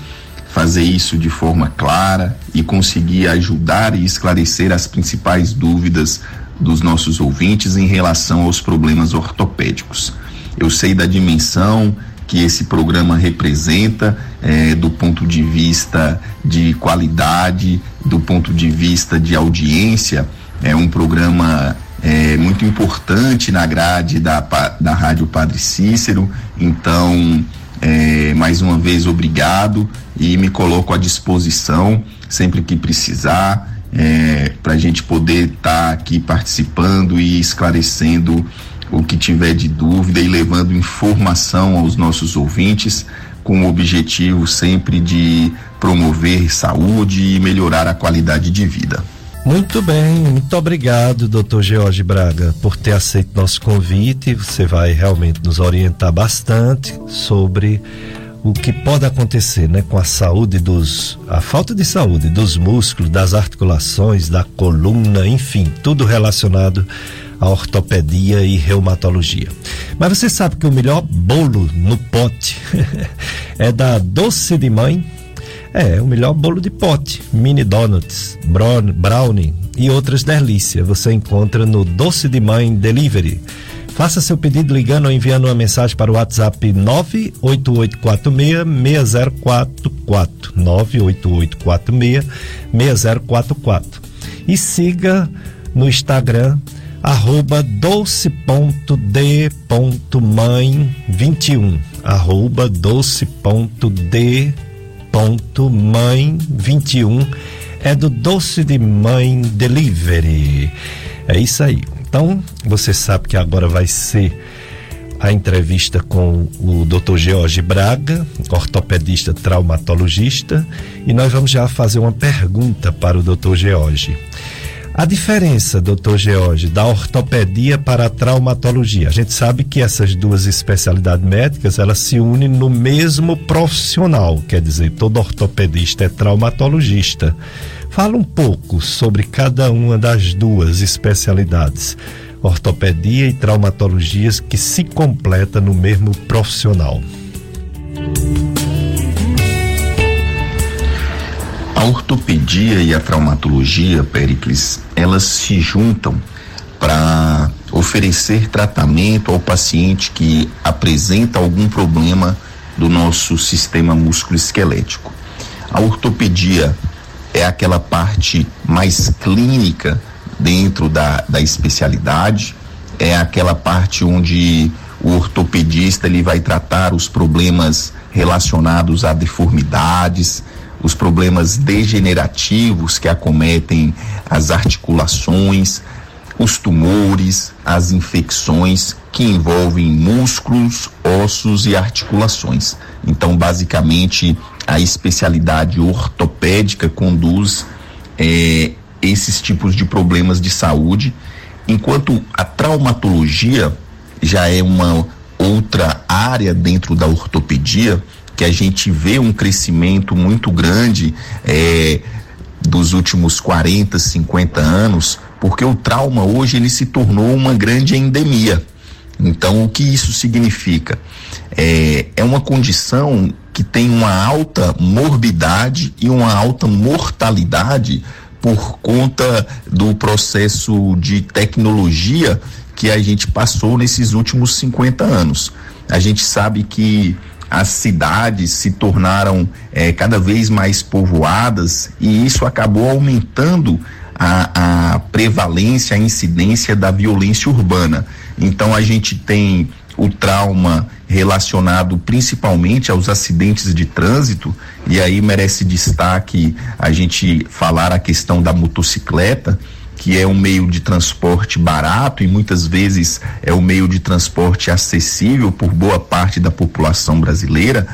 fazer isso de forma clara e conseguir ajudar e esclarecer as principais dúvidas dos nossos ouvintes em relação aos problemas ortopédicos. Eu sei da dimensão que esse programa representa é, do ponto de vista de qualidade, do ponto de vista de audiência. É um programa é, muito importante na grade da, da Rádio Padre Cícero. Então, é, mais uma vez, obrigado e me coloco à disposição sempre que precisar. É, para a gente poder estar tá aqui participando e esclarecendo o que tiver de dúvida e levando informação aos nossos ouvintes com o objetivo sempre de promover saúde e melhorar a qualidade de vida. Muito bem, muito obrigado, doutor George Braga, por ter aceito nosso convite. Você vai realmente nos orientar bastante sobre o que pode acontecer, né, com a saúde dos, a falta de saúde dos músculos, das articulações, da coluna, enfim, tudo relacionado a ortopedia e reumatologia. Mas você sabe que o melhor bolo no pote é da Doce de Mãe? É, o melhor bolo de pote, mini donuts, brownie e outras delícias. Você encontra no Doce de Mãe Delivery. Faça seu pedido ligando ou enviando uma mensagem para o WhatsApp 988466044. 988466044. E siga no Instagram arroba doce.d.mãe21 arroba doce.d.mãe21 é do Doce de Mãe Delivery. É isso aí. Então, você sabe que agora vai ser a entrevista com o Dr. George Braga, ortopedista traumatologista, e nós vamos já fazer uma pergunta para o Dr. George. A diferença, doutor George, da ortopedia para a traumatologia. A gente sabe que essas duas especialidades médicas, elas se unem no mesmo profissional, quer dizer, todo ortopedista é traumatologista. Fala um pouco sobre cada uma das duas especialidades, ortopedia e traumatologias, que se completa no mesmo profissional. A ortopedia e a traumatologia, Pericles, elas se juntam para oferecer tratamento ao paciente que apresenta algum problema do nosso sistema músculo-esquelético. A ortopedia é aquela parte mais clínica dentro da, da especialidade, é aquela parte onde o ortopedista ele vai tratar os problemas relacionados a deformidades, os problemas degenerativos que acometem as articulações, os tumores, as infecções que envolvem músculos, ossos e articulações. Então, basicamente, a especialidade ortopédica conduz é, esses tipos de problemas de saúde, enquanto a traumatologia já é uma outra área dentro da ortopedia que a gente vê um crescimento muito grande é, dos últimos 40, 50 anos, porque o trauma hoje ele se tornou uma grande endemia. Então, o que isso significa? É, é uma condição que tem uma alta morbidade e uma alta mortalidade por conta do processo de tecnologia que a gente passou nesses últimos 50 anos. A gente sabe que as cidades se tornaram é, cada vez mais povoadas e isso acabou aumentando a, a prevalência, a incidência da violência urbana. Então a gente tem o trauma relacionado principalmente aos acidentes de trânsito, e aí merece destaque a gente falar a questão da motocicleta, que é um meio de transporte barato e muitas vezes é um meio de transporte acessível por boa parte da população brasileira.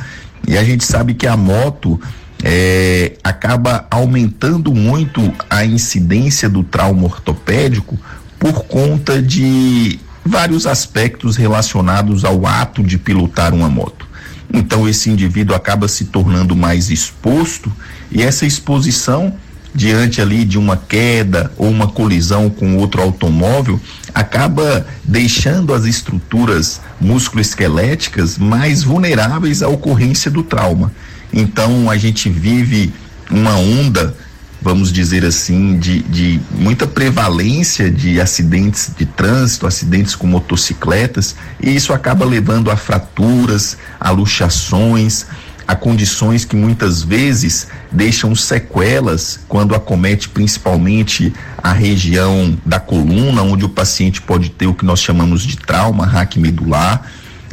E a gente sabe que a moto é, acaba aumentando muito a incidência do trauma ortopédico por conta de vários aspectos relacionados ao ato de pilotar uma moto. Então esse indivíduo acaba se tornando mais exposto e essa exposição diante ali de uma queda ou uma colisão com outro automóvel acaba deixando as estruturas musculoesqueléticas mais vulneráveis à ocorrência do trauma. Então a gente vive uma onda, vamos dizer assim, de, de muita prevalência de acidentes de trânsito, acidentes com motocicletas, e isso acaba levando a fraturas, a luxações, a condições que muitas vezes deixam sequelas quando acomete principalmente a região da coluna, onde o paciente pode ter o que nós chamamos de trauma raquimedular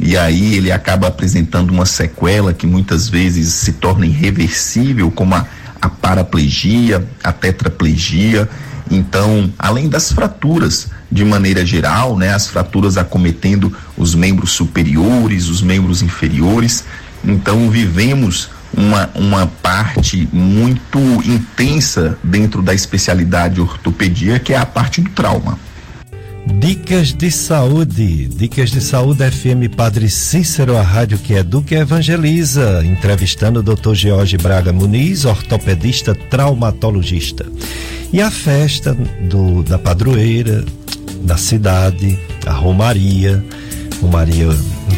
e aí ele acaba apresentando uma sequela que muitas vezes se torna irreversível, como a, a paraplegia, a tetraplegia. Então, além das fraturas, de maneira geral, né, as fraturas acometendo os membros superiores, os membros inferiores. Então, vivemos uma, uma parte muito intensa dentro da especialidade ortopedia, que é a parte do trauma. Dicas de saúde, dicas de saúde FM Padre Cícero, a rádio que educa e evangeliza, entrevistando o Dr. George Braga Muniz, ortopedista traumatologista. E a festa do, da padroeira, da cidade, a Romaria, Romaria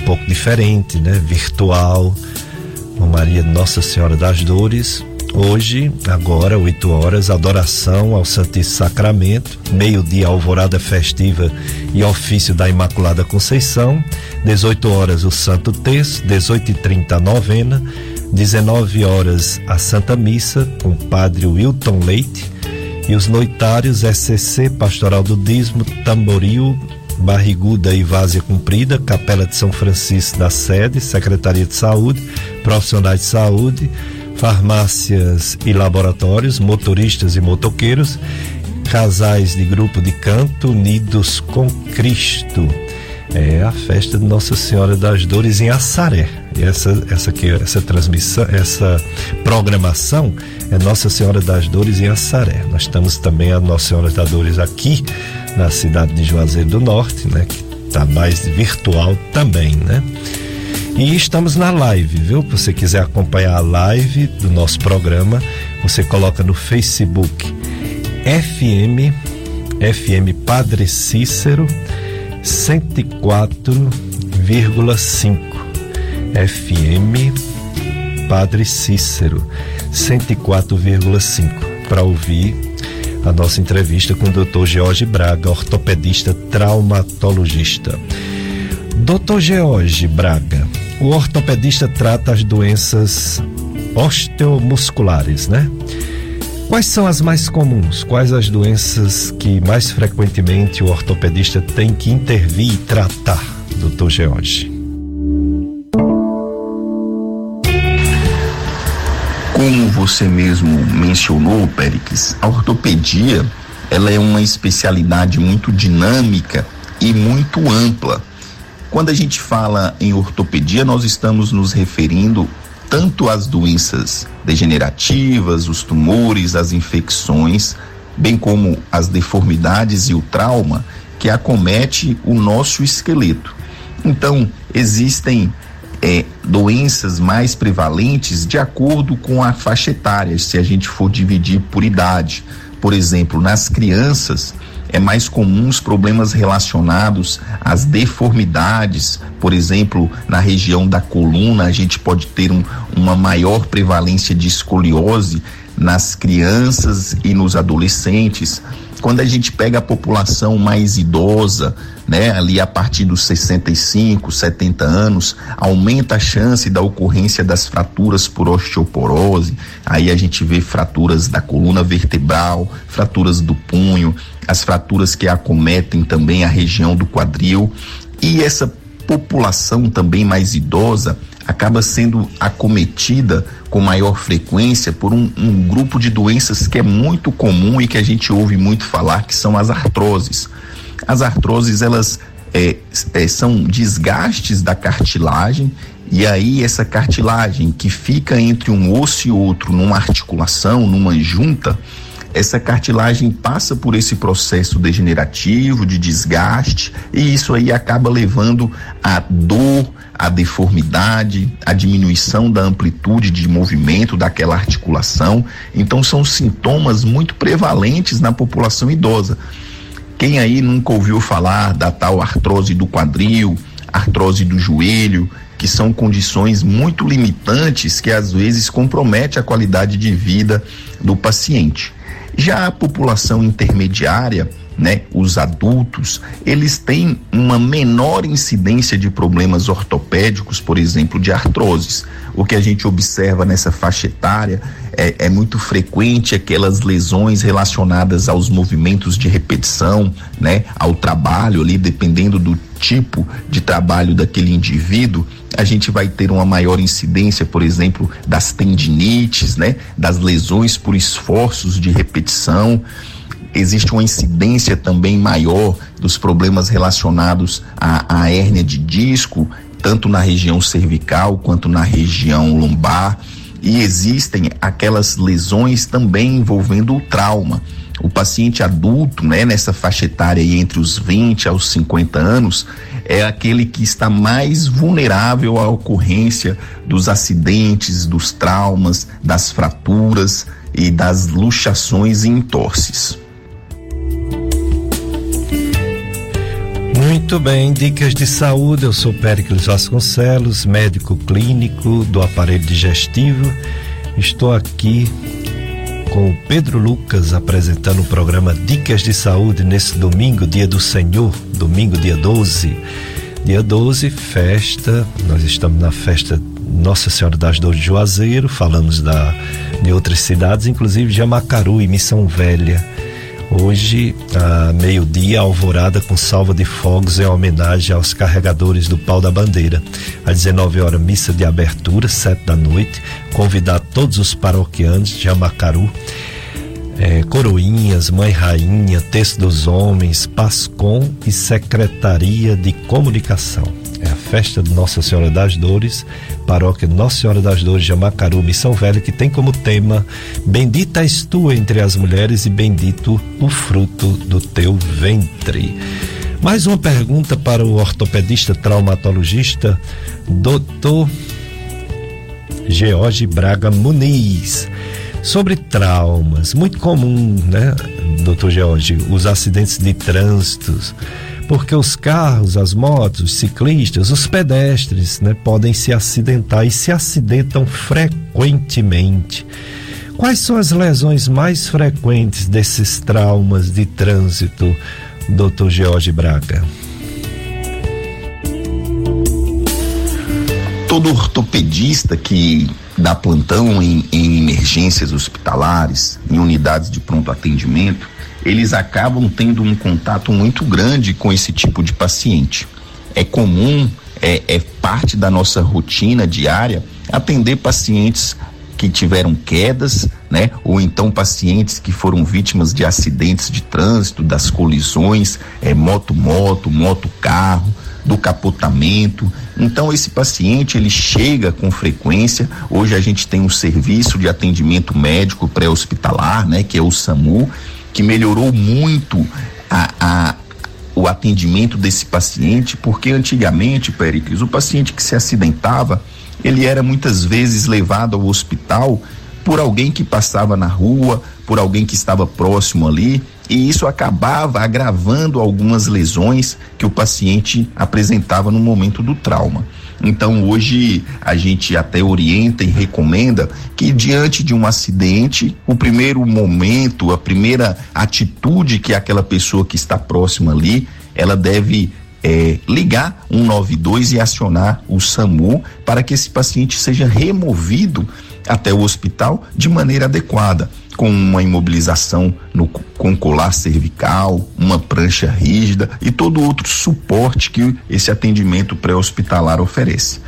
pouco diferente, né? Virtual, Romaria Nossa Senhora das Dores, Hoje, agora, 8 horas, adoração ao Santíssimo Sacramento, meio-dia, alvorada festiva e ofício da Imaculada Conceição, 18 horas, o Santo Terço, 18 e 30 a novena, 19 horas, a Santa Missa, com o Padre Wilton Leite, e os noitários SCC, Pastoral do Dízimo, Tamboril, Barriguda e Várzea Cumprida, Capela de São Francisco da Sede, Secretaria de Saúde, Profissionais de Saúde, farmácias e laboratórios, motoristas e motoqueiros, casais de grupo de canto unidos com Cristo. É a festa de Nossa Senhora das Dores em Assaré. Essa essa aqui, essa transmissão, essa programação é Nossa Senhora das Dores em Assaré. Nós estamos também a Nossa Senhora das Dores aqui na cidade de Juazeiro do Norte, né, que está mais virtual também, né? E estamos na live, viu? Se você quiser acompanhar a live do nosso programa, você coloca no Facebook FM, FM Padre Cícero 104,5. FM Padre Cícero 104,5 para ouvir a nossa entrevista com o Dr. George Braga, ortopedista traumatologista. Dr. George Braga, o ortopedista trata as doenças osteomusculares, né? Quais são as mais comuns? Quais as doenças que mais frequentemente o ortopedista tem que intervir e tratar, doutor George? Como você mesmo mencionou, Péricles, a ortopedia ela é uma especialidade muito dinâmica e muito ampla. Quando a gente fala em ortopedia, nós estamos nos referindo tanto às doenças degenerativas, os tumores, as infecções, bem como as deformidades e o trauma que acomete o nosso esqueleto. Então, existem é, doenças mais prevalentes de acordo com a faixa etária, se a gente for dividir por idade. Por exemplo, nas crianças, é mais comum os problemas relacionados às deformidades, por exemplo, na região da coluna, a gente pode ter um, uma maior prevalência de escoliose nas crianças e nos adolescentes. Quando a gente pega a população mais idosa, né, ali a partir dos 65, 70 anos, aumenta a chance da ocorrência das fraturas por osteoporose. Aí a gente vê fraturas da coluna vertebral, fraturas do punho, as fraturas que acometem também a região do quadril. E essa população também mais idosa acaba sendo acometida com maior frequência por um, um, grupo de doenças que é muito comum e que a gente ouve muito falar, que são as artroses. As artroses, elas é, é, são desgastes da cartilagem e aí essa cartilagem que fica entre um osso e outro, numa articulação, numa junta, essa cartilagem passa por esse processo degenerativo, de desgaste, e isso aí acaba levando a dor, a deformidade, a diminuição da amplitude de movimento daquela articulação. Então são sintomas muito prevalentes na população idosa. Quem aí nunca ouviu falar da tal artrose do quadril, artrose do joelho, que são condições muito limitantes que às vezes compromete a qualidade de vida do paciente. Já a população intermediária, né, os adultos, eles têm uma menor incidência de problemas ortopédicos, por exemplo, de artroses. O que a gente observa nessa faixa etária é, é muito frequente aquelas lesões relacionadas aos movimentos de repetição, né, ao trabalho ali, dependendo do tipo de trabalho daquele indivíduo, a gente vai ter uma maior incidência, por exemplo, das tendinites, né, das lesões por esforços de repetição. Existe uma incidência também maior dos problemas relacionados à, à hérnia de disco, tanto na região cervical quanto na região lombar. E existem aquelas lesões também envolvendo o trauma o paciente adulto, né, nessa faixa etária entre os 20 aos 50 anos, é aquele que está mais vulnerável à ocorrência dos acidentes, dos traumas, das fraturas e das luxações e entorses. Muito bem, dicas de saúde. Eu sou Péricles Vasconcelos, médico clínico do aparelho digestivo. Estou aqui com o Pedro Lucas apresentando o programa Dicas de Saúde nesse domingo, dia do Senhor, domingo, dia 12. Dia 12, festa, nós estamos na festa Nossa Senhora das Dores de Juazeiro, falamos da, de outras cidades, inclusive Jamacaru e Missão Velha. Hoje, a meio-dia, alvorada com salva de fogos em homenagem aos carregadores do pau da bandeira. Às 19 horas, missa de abertura, 7 da noite. Convidar todos os paroquianos de Amacaru, é, coroinhas, mãe rainha, texto dos homens, Pascom e secretaria de comunicação. É a festa de Nossa Senhora das Dores, paróquia Nossa Senhora das Dores de Amacaru, Missão Velha, que tem como tema Bendita és tu entre as mulheres e bendito o fruto do teu ventre. Mais uma pergunta para o ortopedista traumatologista, doutor George Braga Muniz. Sobre traumas, muito comum, né, doutor George, os acidentes de trânsito, porque os carros, as motos, os ciclistas, os pedestres, né, podem se acidentar e se acidentam frequentemente. Quais são as lesões mais frequentes desses traumas de trânsito, Dr. George Braga? Todo ortopedista que dá plantão em, em emergências hospitalares, em unidades de pronto atendimento, eles acabam tendo um contato muito grande com esse tipo de paciente. É comum, é, é parte da nossa rotina diária atender pacientes que tiveram quedas, né? Ou então pacientes que foram vítimas de acidentes de trânsito, das colisões, é, moto-moto, moto-carro, do capotamento. Então esse paciente ele chega com frequência. Hoje a gente tem um serviço de atendimento médico pré-hospitalar, né, que é o SAMU, que melhorou muito a, a o atendimento desse paciente, porque antigamente, Pericles, o paciente que se acidentava, ele era muitas vezes levado ao hospital por alguém que passava na rua, por alguém que estava próximo ali, e isso acabava agravando algumas lesões que o paciente apresentava no momento do trauma. Então hoje a gente até orienta e recomenda que diante de um acidente, o primeiro momento, a primeira atitude que aquela pessoa que está próxima ali, ela deve é, ligar 192 e acionar o SAMU para que esse paciente seja removido até o hospital de maneira adequada, com uma imobilização no, com colar cervical, uma prancha rígida e todo outro suporte que esse atendimento pré-hospitalar oferece.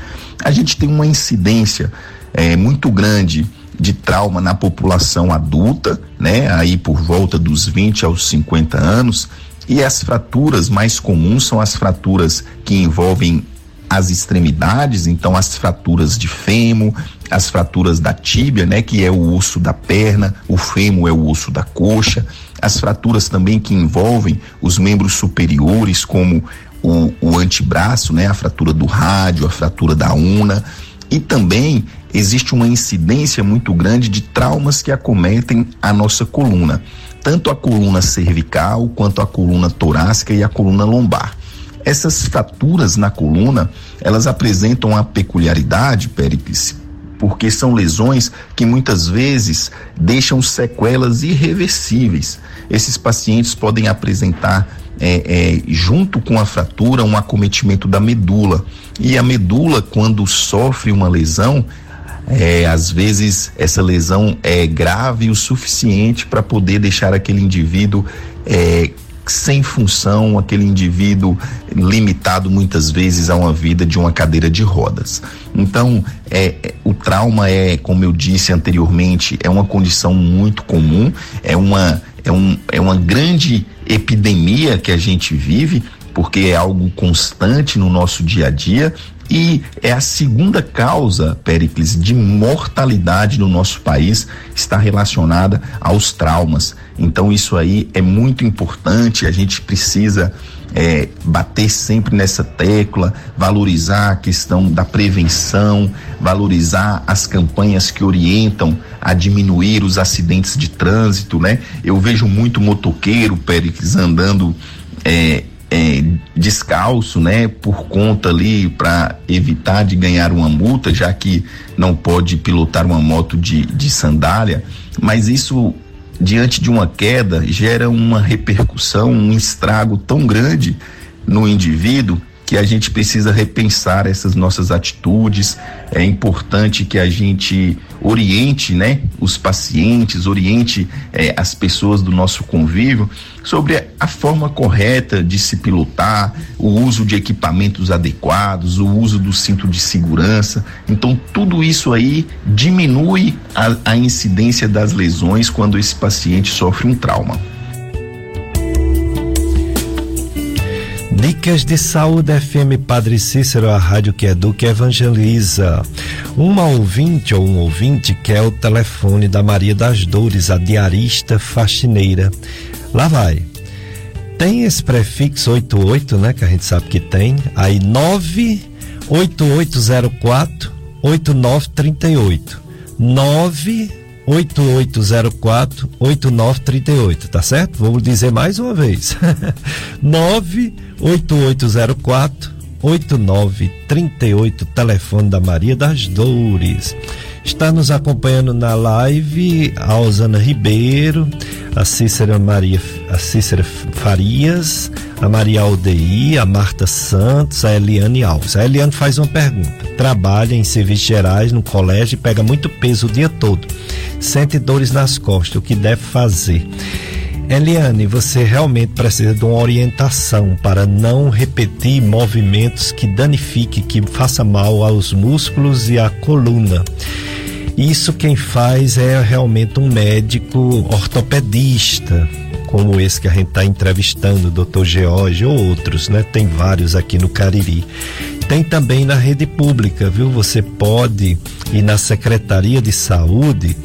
A gente tem uma incidência é, muito grande de trauma na população adulta, né? Aí por volta dos 20 aos 50 anos, e as fraturas mais comuns são as fraturas que envolvem as extremidades, então as fraturas de fêmur, as fraturas da tíbia, né, que é o osso da perna, o fêmur é o osso da coxa, as fraturas também que envolvem os membros superiores, como o, o antebraço, né, a fratura do rádio, a fratura da una, e também existe uma incidência muito grande de traumas que acometem a nossa coluna tanto a coluna cervical quanto a coluna torácica e a coluna lombar. Essas fraturas na coluna, elas apresentam a peculiaridade, Péricles, porque são lesões que muitas vezes deixam sequelas irreversíveis. Esses pacientes podem apresentar, é, é, junto com a fratura, um acometimento da medula. E a medula, quando sofre uma lesão, é, às vezes essa lesão é grave o suficiente para poder deixar aquele indivíduo é, sem função, aquele indivíduo limitado muitas vezes a uma vida de uma cadeira de rodas. Então, é, é, o trauma é, como eu disse anteriormente, é uma condição muito comum, é uma, é, um, é uma grande epidemia que a gente vive, porque é algo constante no nosso dia a dia e é a segunda causa, Pericles, de mortalidade no nosso país está relacionada aos traumas. Então isso aí é muito importante, a gente precisa é, bater sempre nessa tecla, valorizar a questão da prevenção, valorizar as campanhas que orientam a diminuir os acidentes de trânsito, né? Eu vejo muito motoqueiro, Pericles, andando é, é, descalço, né, por conta ali para evitar de ganhar uma multa, já que não pode pilotar uma moto de, de sandália, mas isso diante de uma queda gera uma repercussão, um estrago tão grande no indivíduo que a gente precisa repensar essas nossas atitudes. É importante que a gente oriente, né, os pacientes, oriente eh, as pessoas do nosso convívio sobre a forma correta de se pilotar, o uso de equipamentos adequados, o uso do cinto de segurança. Então, tudo isso aí diminui a, a incidência das lesões quando esse paciente sofre um trauma. Dicas de Saúde FM Padre Cícero, a rádio que educa e evangeliza. Uma ouvinte ou um ouvinte quer o telefone da Maria das Dores, a diarista faxineira. Lá vai. Tem esse prefixo 88, né? Que a gente sabe que tem. Aí 98804 8938. 98804 8938, tá certo? Vou dizer mais uma vez. 9 8804 8938, telefone da Maria das Dores. Está nos acompanhando na live a Osana Ribeiro, a Cícera Maria, a Cícera Farias, a Maria Aldeia, a Marta Santos, a Eliane Alves. A Eliane faz uma pergunta: trabalha em serviços gerais no colégio e pega muito peso o dia todo. Sente dores nas costas, o que deve fazer? Eliane, você realmente precisa de uma orientação para não repetir movimentos que danifiquem, que faça mal aos músculos e à coluna. Isso quem faz é realmente um médico ortopedista, como esse que a gente está entrevistando, o Dr. George ou outros, né? Tem vários aqui no Cariri. Tem também na rede pública, viu? Você pode ir na Secretaria de Saúde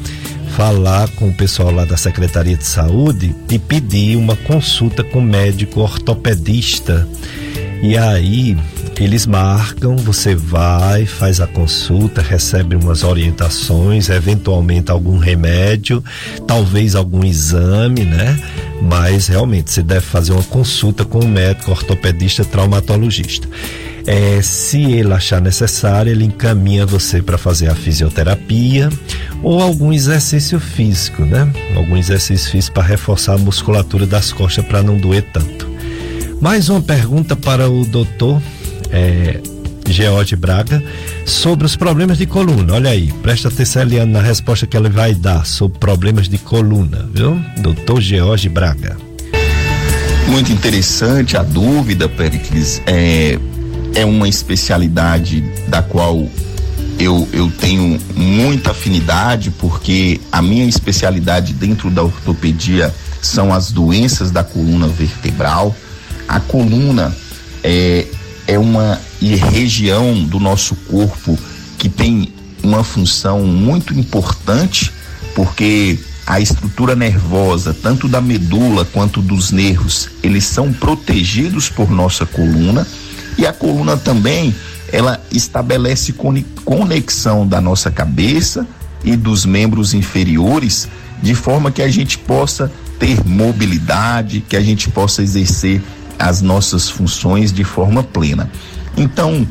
falar com o pessoal lá da Secretaria de Saúde e pedir uma consulta com o médico ortopedista. E aí eles marcam, você vai, faz a consulta, recebe umas orientações, eventualmente algum remédio, talvez algum exame, né? Mas realmente você deve fazer uma consulta com o médico ortopedista traumatologista. É, se ele achar necessário, ele encaminha você para fazer a fisioterapia ou algum exercício físico, né? Algum exercício físico para reforçar a musculatura das costas para não doer tanto. Mais uma pergunta para o doutor é, George Braga sobre os problemas de coluna. Olha aí, presta atenção, na resposta que ela vai dar sobre problemas de coluna, viu? Doutor George Braga. Muito interessante a dúvida, Pericles. É, é uma especialidade da qual eu, eu tenho muita afinidade, porque a minha especialidade dentro da ortopedia são as doenças da coluna vertebral. A coluna é, é uma região do nosso corpo que tem uma função muito importante, porque a estrutura nervosa, tanto da medula quanto dos nervos, eles são protegidos por nossa coluna e a coluna também, ela estabelece conexão da nossa cabeça e dos membros inferiores, de forma que a gente possa ter mobilidade, que a gente possa exercer as nossas funções de forma plena. Então,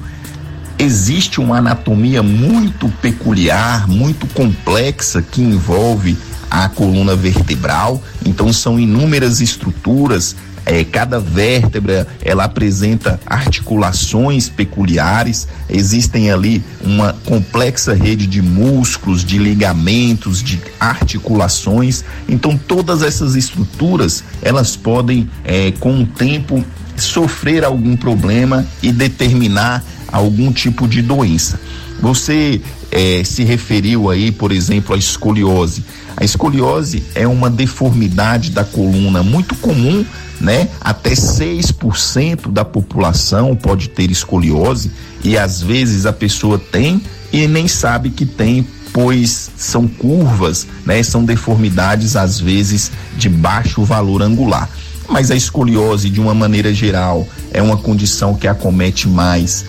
existe uma anatomia muito peculiar, muito complexa que envolve a coluna vertebral. Então, são inúmeras estruturas é, cada vértebra ela apresenta articulações peculiares, existem ali uma complexa rede de músculos, de ligamentos, de articulações. Então todas essas estruturas elas podem é, com o tempo sofrer algum problema e determinar algum tipo de doença. Você é, se referiu aí, por exemplo, à escoliose. A escoliose é uma deformidade da coluna muito comum né? Até 6% da população pode ter escoliose e às vezes a pessoa tem e nem sabe que tem, pois são curvas, né? São deformidades às vezes de baixo valor angular. Mas a escoliose, de uma maneira geral, é uma condição que acomete mais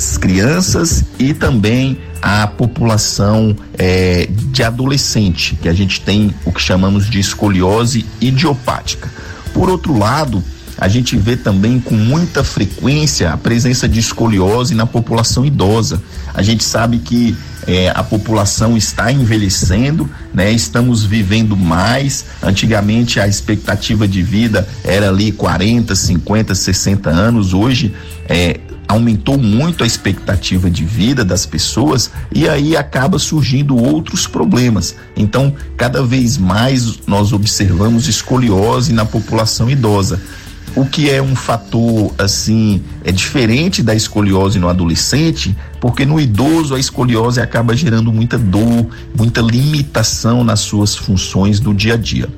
as crianças e também a população é, de adolescente, que a gente tem o que chamamos de escoliose idiopática. Por outro lado, a gente vê também com muita frequência a presença de escoliose na população idosa. A gente sabe que é, a população está envelhecendo, né? Estamos vivendo mais. Antigamente a expectativa de vida era ali 40, 50, 60 anos. Hoje é, aumentou muito a expectativa de vida das pessoas e aí acaba surgindo outros problemas. Então, cada vez mais nós observamos escoliose na população idosa. O que é um fator assim, é diferente da escoliose no adolescente, porque no idoso a escoliose acaba gerando muita dor, muita limitação nas suas funções do dia a dia.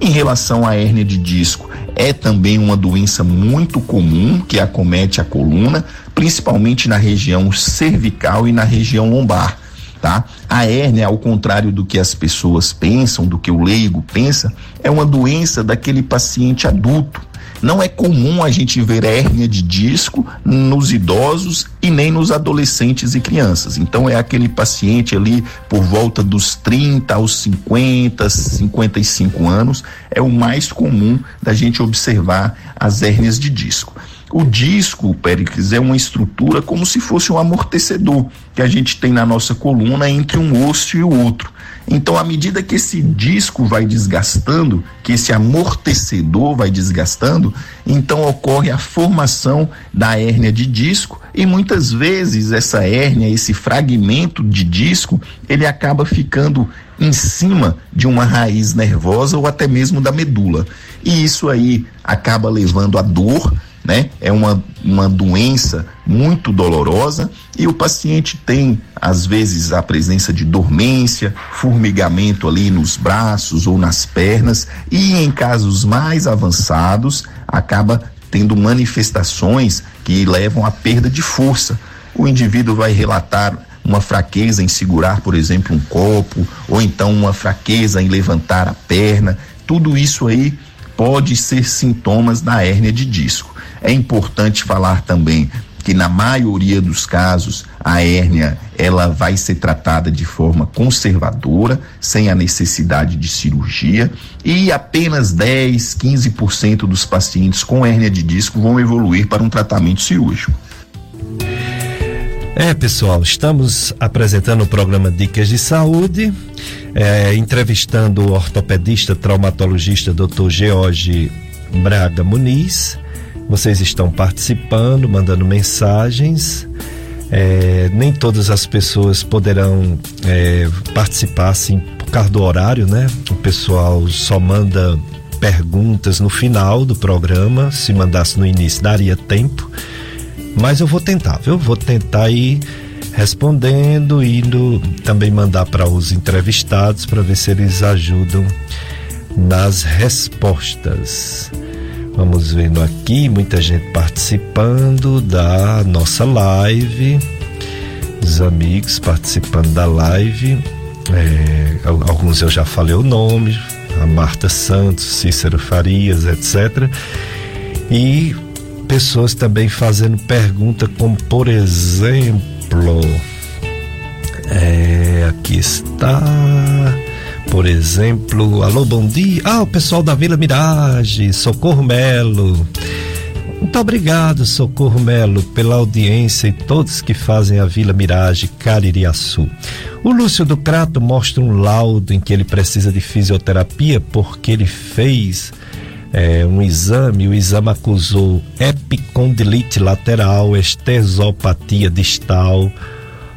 Em relação à hérnia de disco, é também uma doença muito comum que acomete a coluna, principalmente na região cervical e na região lombar. Tá? A hérnia, ao contrário do que as pessoas pensam, do que o leigo pensa, é uma doença daquele paciente adulto. Não é comum a gente ver hérnia de disco nos idosos e nem nos adolescentes e crianças. Então é aquele paciente ali por volta dos 30 aos 50, 55 anos, é o mais comum da gente observar as hérnias de disco. O disco, Péricles, é uma estrutura como se fosse um amortecedor que a gente tem na nossa coluna entre um osso e o outro. Então, à medida que esse disco vai desgastando, que esse amortecedor vai desgastando, então ocorre a formação da hérnia de disco e muitas vezes essa hérnia, esse fragmento de disco, ele acaba ficando em cima de uma raiz nervosa ou até mesmo da medula. E isso aí acaba levando a dor, né? É uma, uma doença muito dolorosa e o paciente tem, às vezes, a presença de dormência, formigamento ali nos braços ou nas pernas e, em casos mais avançados, acaba tendo manifestações que levam à perda de força. O indivíduo vai relatar uma fraqueza em segurar, por exemplo, um copo, ou então uma fraqueza em levantar a perna. Tudo isso aí pode ser sintomas da hérnia de disco. É importante falar também que na maioria dos casos a hérnia ela vai ser tratada de forma conservadora, sem a necessidade de cirurgia, e apenas 10, 15% dos pacientes com hérnia de disco vão evoluir para um tratamento cirúrgico. É, pessoal, estamos apresentando o programa Dicas de Saúde, é, entrevistando o ortopedista traumatologista Dr. George Braga Muniz. Vocês estão participando, mandando mensagens. É, nem todas as pessoas poderão é, participar assim por causa do horário, né? O pessoal só manda perguntas no final do programa. Se mandasse no início, daria tempo. Mas eu vou tentar, viu? Vou tentar ir respondendo, indo também mandar para os entrevistados para ver se eles ajudam nas respostas. Vamos vendo aqui, muita gente participando da nossa live, os amigos participando da live. É, alguns eu já falei o nome, a Marta Santos, Cícero Farias, etc. E pessoas também fazendo pergunta, como por exemplo, é, aqui está, por exemplo, alô, bom dia. Ah, o pessoal da Vila Mirage, Socorro Melo. Muito obrigado, Socorro Melo, pela audiência e todos que fazem a Vila Mirage Caririaçu. O Lúcio do Crato mostra um laudo em que ele precisa de fisioterapia porque ele fez é, um exame, o exame acusou epicondilite lateral, estesopatia distal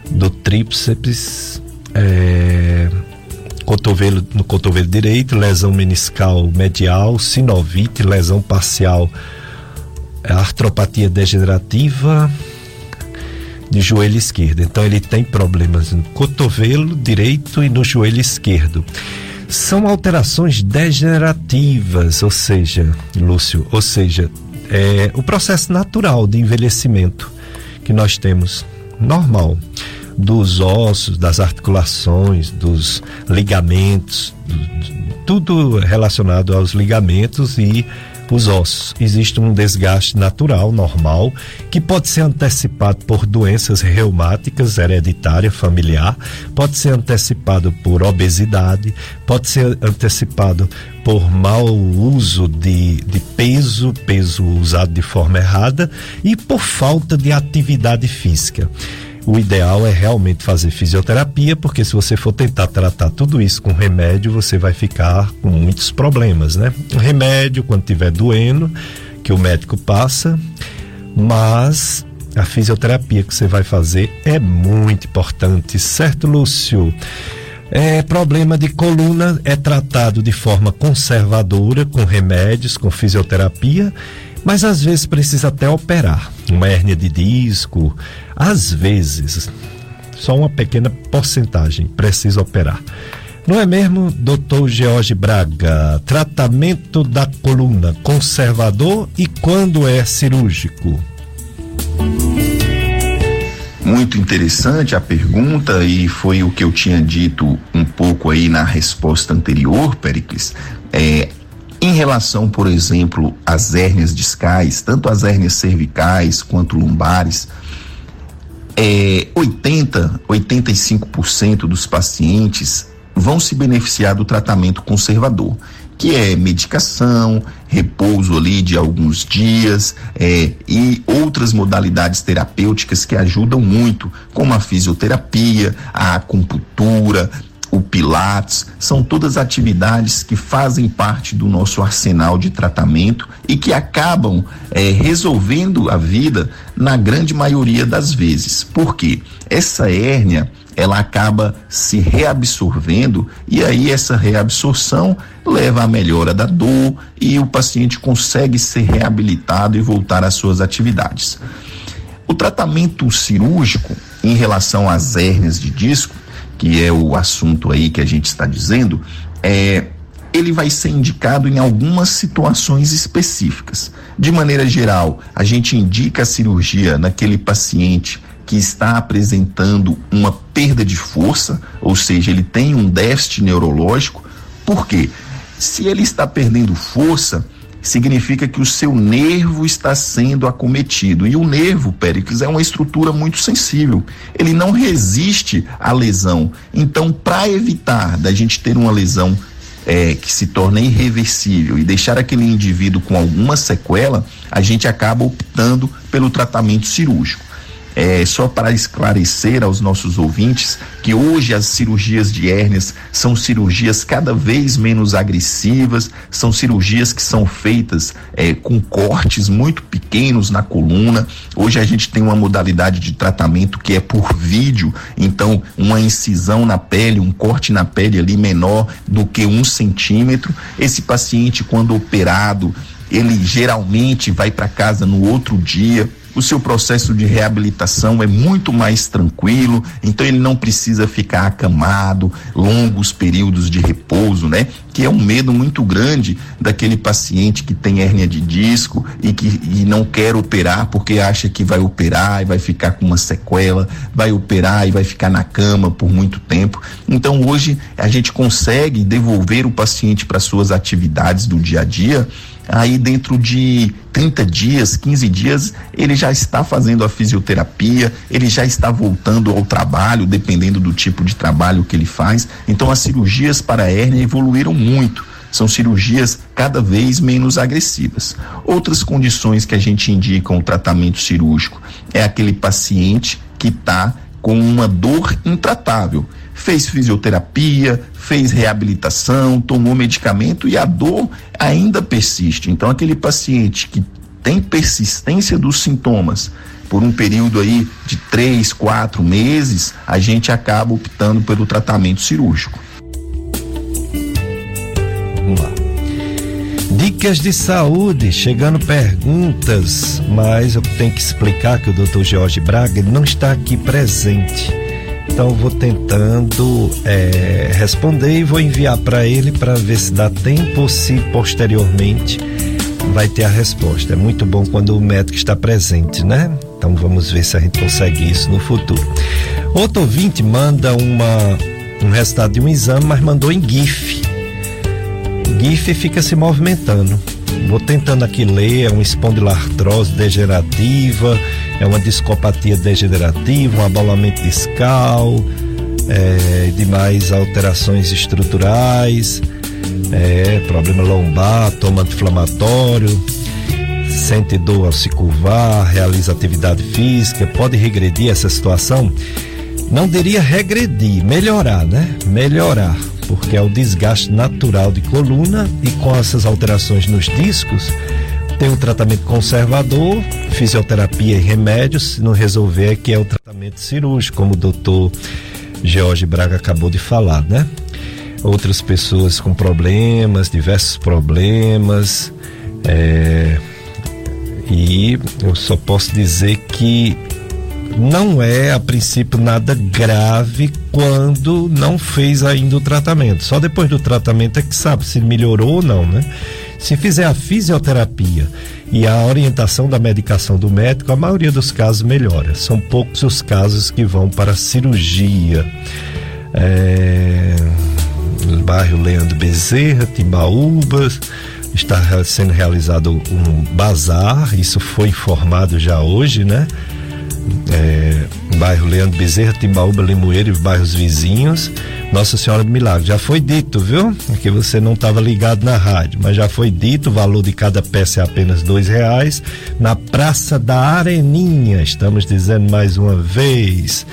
do tríceps, é, cotovelo, no cotovelo direito, lesão meniscal medial, sinovite, lesão parcial, é, artropatia degenerativa de joelho esquerdo. Então ele tem problemas no cotovelo direito e no joelho esquerdo são alterações degenerativas, ou seja, Lúcio, ou seja, é o processo natural de envelhecimento que nós temos, normal, dos ossos, das articulações, dos ligamentos, tudo relacionado aos ligamentos e os ossos. Existe um desgaste natural, normal, que pode ser antecipado por doenças reumáticas, hereditária, familiar, pode ser antecipado por obesidade, pode ser antecipado por mau uso de, de peso, peso usado de forma errada e por falta de atividade física o ideal é realmente fazer fisioterapia, porque se você for tentar tratar tudo isso com remédio, você vai ficar com muitos problemas, né? Remédio, quando estiver doendo, que o médico passa, mas a fisioterapia que você vai fazer é muito importante, certo, Lúcio? É, problema de coluna é tratado de forma conservadora, com remédios, com fisioterapia mas às vezes precisa até operar. Uma hérnia de disco, às vezes, só uma pequena porcentagem precisa operar. Não é mesmo, doutor George Braga? Tratamento da coluna conservador e quando é cirúrgico? Muito interessante a pergunta e foi o que eu tinha dito um pouco aí na resposta anterior, Pericles. É, em relação, por exemplo, às hérnias discais, tanto as hérnias cervicais quanto lombares, é, 80, 85% dos pacientes vão se beneficiar do tratamento conservador, que é medicação, repouso ali de alguns dias é, e outras modalidades terapêuticas que ajudam muito, como a fisioterapia, a acupuntura, o Pilates, são todas atividades que fazem parte do nosso arsenal de tratamento e que acabam é, resolvendo a vida na grande maioria das vezes. Por quê? Essa hérnia ela acaba se reabsorvendo e aí essa reabsorção leva à melhora da dor e o paciente consegue ser reabilitado e voltar às suas atividades. O tratamento cirúrgico em relação às hérnias de disco que é o assunto aí que a gente está dizendo, é, ele vai ser indicado em algumas situações específicas. De maneira geral, a gente indica a cirurgia naquele paciente que está apresentando uma perda de força, ou seja, ele tem um déficit neurológico. Por quê? Se ele está perdendo força, significa que o seu nervo está sendo acometido. E o nervo, Péricles, é uma estrutura muito sensível. Ele não resiste à lesão. Então, para evitar da gente ter uma lesão é, que se torna irreversível e deixar aquele indivíduo com alguma sequela, a gente acaba optando pelo tratamento cirúrgico. É, só para esclarecer aos nossos ouvintes que hoje as cirurgias de hérnias são cirurgias cada vez menos agressivas, são cirurgias que são feitas é, com cortes muito pequenos na coluna. Hoje a gente tem uma modalidade de tratamento que é por vídeo, então uma incisão na pele, um corte na pele ali menor do que um centímetro. Esse paciente, quando operado, ele geralmente vai para casa no outro dia o seu processo de reabilitação é muito mais tranquilo, então ele não precisa ficar acamado, longos períodos de repouso, né? Que é um medo muito grande daquele paciente que tem hérnia de disco e que e não quer operar porque acha que vai operar e vai ficar com uma sequela, vai operar e vai ficar na cama por muito tempo. Então hoje a gente consegue devolver o paciente para suas atividades do dia a dia aí dentro de 30 dias, 15 dias, ele já está fazendo a fisioterapia, ele já está voltando ao trabalho, dependendo do tipo de trabalho que ele faz. Então as cirurgias para a hérnia evoluíram muito. São cirurgias cada vez menos agressivas. Outras condições que a gente indica o tratamento cirúrgico é aquele paciente que está com uma dor intratável fez fisioterapia, fez reabilitação, tomou medicamento e a dor ainda persiste. Então, aquele paciente que tem persistência dos sintomas por um período aí de três, quatro meses, a gente acaba optando pelo tratamento cirúrgico. Vamos lá. Dicas de saúde, chegando perguntas, mas eu tenho que explicar que o Dr. Jorge Braga não está aqui presente. Então vou tentando é, responder e vou enviar para ele para ver se dá tempo ou se posteriormente vai ter a resposta. É muito bom quando o médico está presente, né? Então vamos ver se a gente consegue isso no futuro. Outro ouvinte manda uma, um resultado de um exame, mas mandou em GIF. GIF fica se movimentando. Vou tentando aqui ler, é uma espondilartrose degenerativa, é uma discopatia degenerativa, um abalamento discal, é, demais alterações estruturais, é, problema lombar, toma anti-inflamatório, sente dor ao se curvar, realiza atividade física, pode regredir essa situação? Não diria regredir, melhorar, né? Melhorar porque é o desgaste natural de coluna e com essas alterações nos discos, tem um tratamento conservador, fisioterapia e remédios, se não resolver é que é o tratamento cirúrgico, como o doutor George Braga acabou de falar, né? Outras pessoas com problemas, diversos problemas, é, e eu só posso dizer que não é a princípio nada grave quando não fez ainda o tratamento. Só depois do tratamento é que sabe se melhorou ou não, né? Se fizer a fisioterapia e a orientação da medicação do médico, a maioria dos casos melhora. São poucos os casos que vão para a cirurgia. É... Bairro Leandro Bezerra, Timbaúbas, está sendo realizado um bazar, isso foi informado já hoje, né? É, bairro Leandro Bezerra, Timbaúba, Limoeiro e bairros vizinhos, Nossa Senhora do Milagre. Já foi dito, viu? Que você não estava ligado na rádio, mas já foi dito, o valor de cada peça é apenas dois reais. Na Praça da Areninha, estamos dizendo mais uma vez.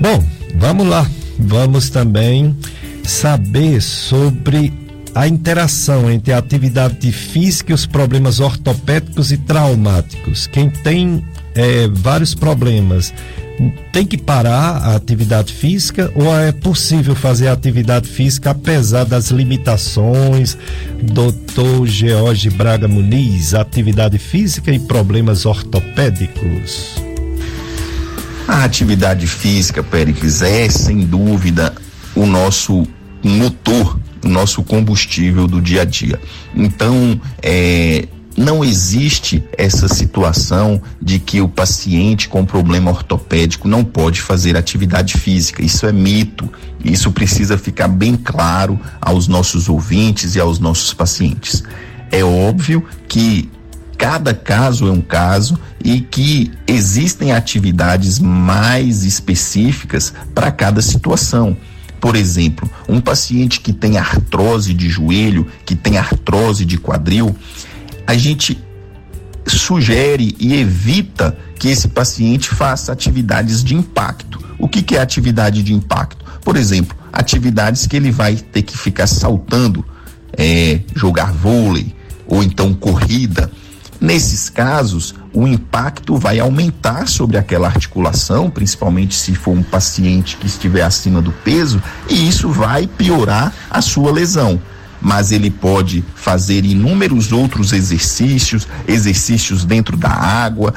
Bom, vamos lá. Vamos também saber sobre a interação entre a atividade física e os problemas ortopédicos e traumáticos. Quem tem é, vários problemas tem que parar a atividade física ou é possível fazer atividade física apesar das limitações? Doutor George Braga Muniz, atividade física e problemas ortopédicos. A atividade física, Péricles, é sem dúvida o nosso motor, o nosso combustível do dia a dia. Então, é, não existe essa situação de que o paciente com problema ortopédico não pode fazer atividade física. Isso é mito. Isso precisa ficar bem claro aos nossos ouvintes e aos nossos pacientes. É óbvio que cada caso é um caso e que existem atividades mais específicas para cada situação. Por exemplo, um paciente que tem artrose de joelho, que tem artrose de quadril, a gente sugere e evita que esse paciente faça atividades de impacto. O que, que é atividade de impacto? Por exemplo, atividades que ele vai ter que ficar saltando, é, jogar vôlei ou então corrida. Nesses casos, o impacto vai aumentar sobre aquela articulação, principalmente se for um paciente que estiver acima do peso, e isso vai piorar a sua lesão mas ele pode fazer inúmeros outros exercícios, exercícios dentro da água,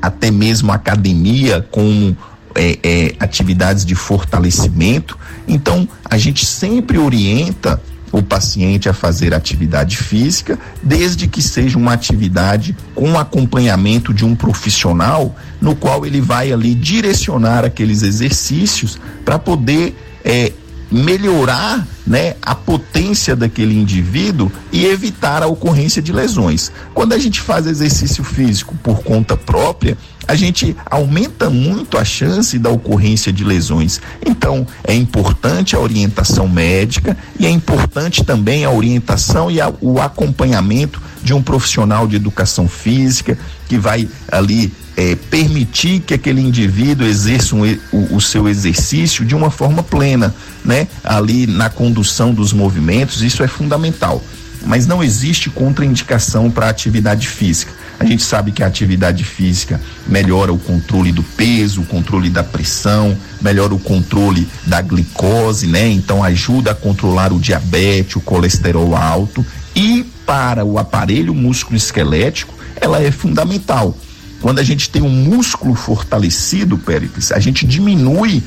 até mesmo academia com é, é, atividades de fortalecimento. Então, a gente sempre orienta o paciente a fazer atividade física, desde que seja uma atividade com acompanhamento de um profissional, no qual ele vai ali direcionar aqueles exercícios para poder é, melhorar né, a potência daquele indivíduo e evitar a ocorrência de lesões. Quando a gente faz exercício físico por conta própria, a gente aumenta muito a chance da ocorrência de lesões. Então, é importante a orientação médica e é importante também a orientação e a, o acompanhamento de um profissional de educação física que vai ali é, permitir que aquele indivíduo exerça um, o, o, seu exercício de uma forma plena, né? Ali na condução dos movimentos, isso é fundamental. Mas não existe contraindicação para atividade física. A gente sabe que a atividade física melhora o controle do peso, o controle da pressão, melhora o controle da glicose, né? Então ajuda a controlar o diabetes, o colesterol alto e para o aparelho músculo esquelético, ela é fundamental quando a gente tem um músculo fortalecido, Péricles, a gente diminui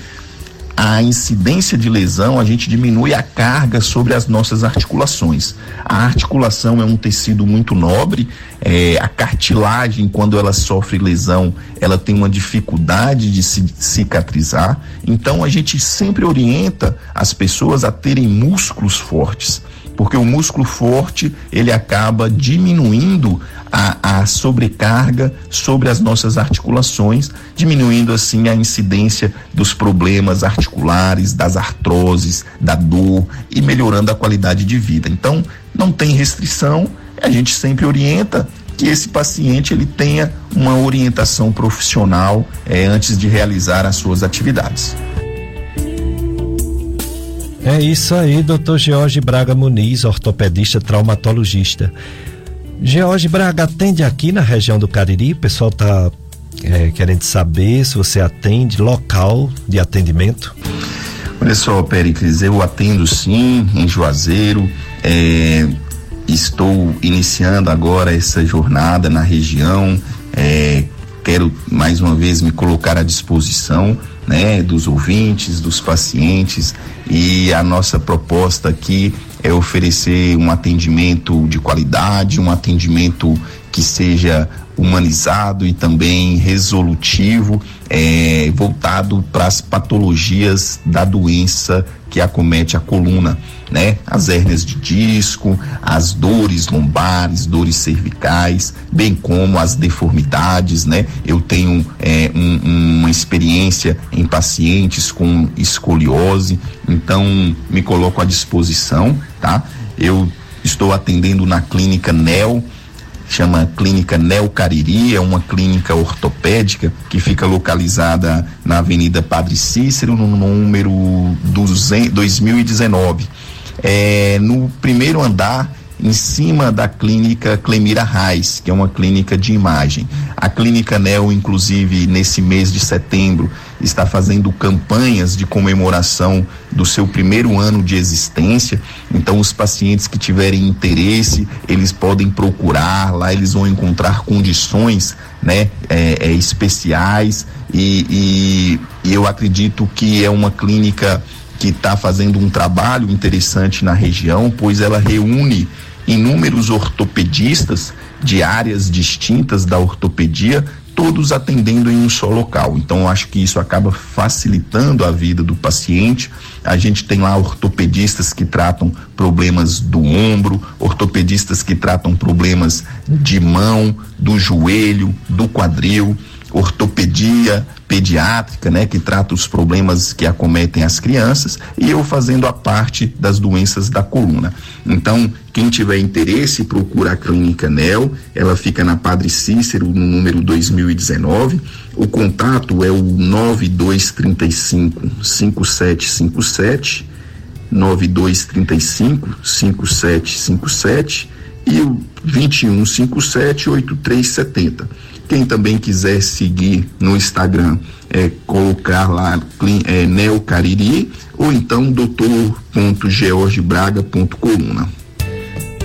a incidência de lesão, a gente diminui a carga sobre as nossas articulações. A articulação é um tecido muito nobre, é, a cartilagem, quando ela sofre lesão, ela tem uma dificuldade de se cicatrizar. Então a gente sempre orienta as pessoas a terem músculos fortes porque o músculo forte ele acaba diminuindo a, a, sobrecarga sobre as nossas articulações, diminuindo assim a incidência dos problemas articulares, das artroses, da dor e melhorando a qualidade de vida. Então, não tem restrição, a gente sempre orienta que esse paciente ele tenha uma orientação profissional eh, antes de realizar as suas atividades. É isso aí, doutor George Braga Muniz, ortopedista traumatologista. George Braga atende aqui na região do Cariri, o pessoal está é, querendo saber se você atende local de atendimento. Olha só, Pericles, eu atendo sim em Juazeiro, é, estou iniciando agora essa jornada na região, é, quero mais uma vez me colocar à disposição né, dos ouvintes, dos pacientes e a nossa proposta aqui é oferecer um atendimento de qualidade, um atendimento que seja humanizado e também resolutivo, é, voltado para as patologias da doença que acomete a coluna, né? As hérnias de disco, as dores lombares, dores cervicais, bem como as deformidades, né? Eu tenho é, um, uma experiência em pacientes com escoliose, então me coloco à disposição, tá? Eu estou atendendo na clínica NEL chama Clínica Neo Cariri, é uma clínica ortopédica que fica localizada na Avenida Padre Cícero, no número 2019. É, no primeiro andar em cima da clínica Clemira Reis, que é uma clínica de imagem. A clínica Neo, inclusive, nesse mês de setembro, está fazendo campanhas de comemoração do seu primeiro ano de existência. Então, os pacientes que tiverem interesse, eles podem procurar, lá eles vão encontrar condições né, é, é, especiais e, e, e eu acredito que é uma clínica que está fazendo um trabalho interessante na região, pois ela reúne inúmeros ortopedistas de áreas distintas da ortopedia, todos atendendo em um só local. Então, acho que isso acaba facilitando a vida do paciente. A gente tem lá ortopedistas que tratam problemas do ombro, ortopedistas que tratam problemas de mão, do joelho, do quadril ortopedia pediátrica, né, que trata os problemas que acometem as crianças, e eu fazendo a parte das doenças da coluna. Então, quem tiver interesse, procura a Clínica NEL, ela fica na Padre Cícero, no número 2019. O contato é o 9235 5757 9235 5757 e o 2157 8370 quem também quiser seguir no Instagram, é colocar lá é, Neo Cariri ou então doutor.georgebraga.coluna.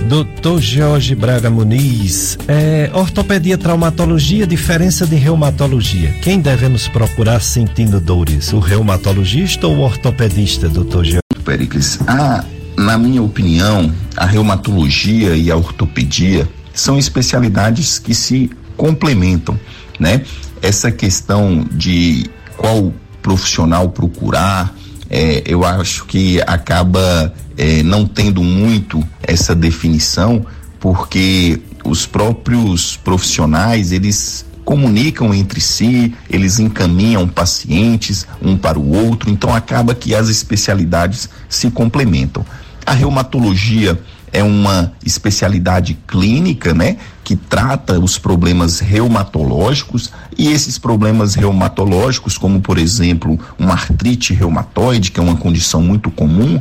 Doutor Jorge Braga Muniz, é, ortopedia, traumatologia, diferença de reumatologia. Quem devemos procurar sentindo dores? O reumatologista ou o ortopedista, doutor Jorge? Pericles, a, na minha opinião, a reumatologia e a ortopedia são especialidades que se complementam, né? Essa questão de qual profissional procurar, é, eu acho que acaba é, não tendo muito essa definição, porque os próprios profissionais eles comunicam entre si, eles encaminham pacientes um para o outro, então acaba que as especialidades se complementam. A reumatologia é uma especialidade clínica, né, que trata os problemas reumatológicos e esses problemas reumatológicos, como por exemplo, uma artrite reumatoide, que é uma condição muito comum,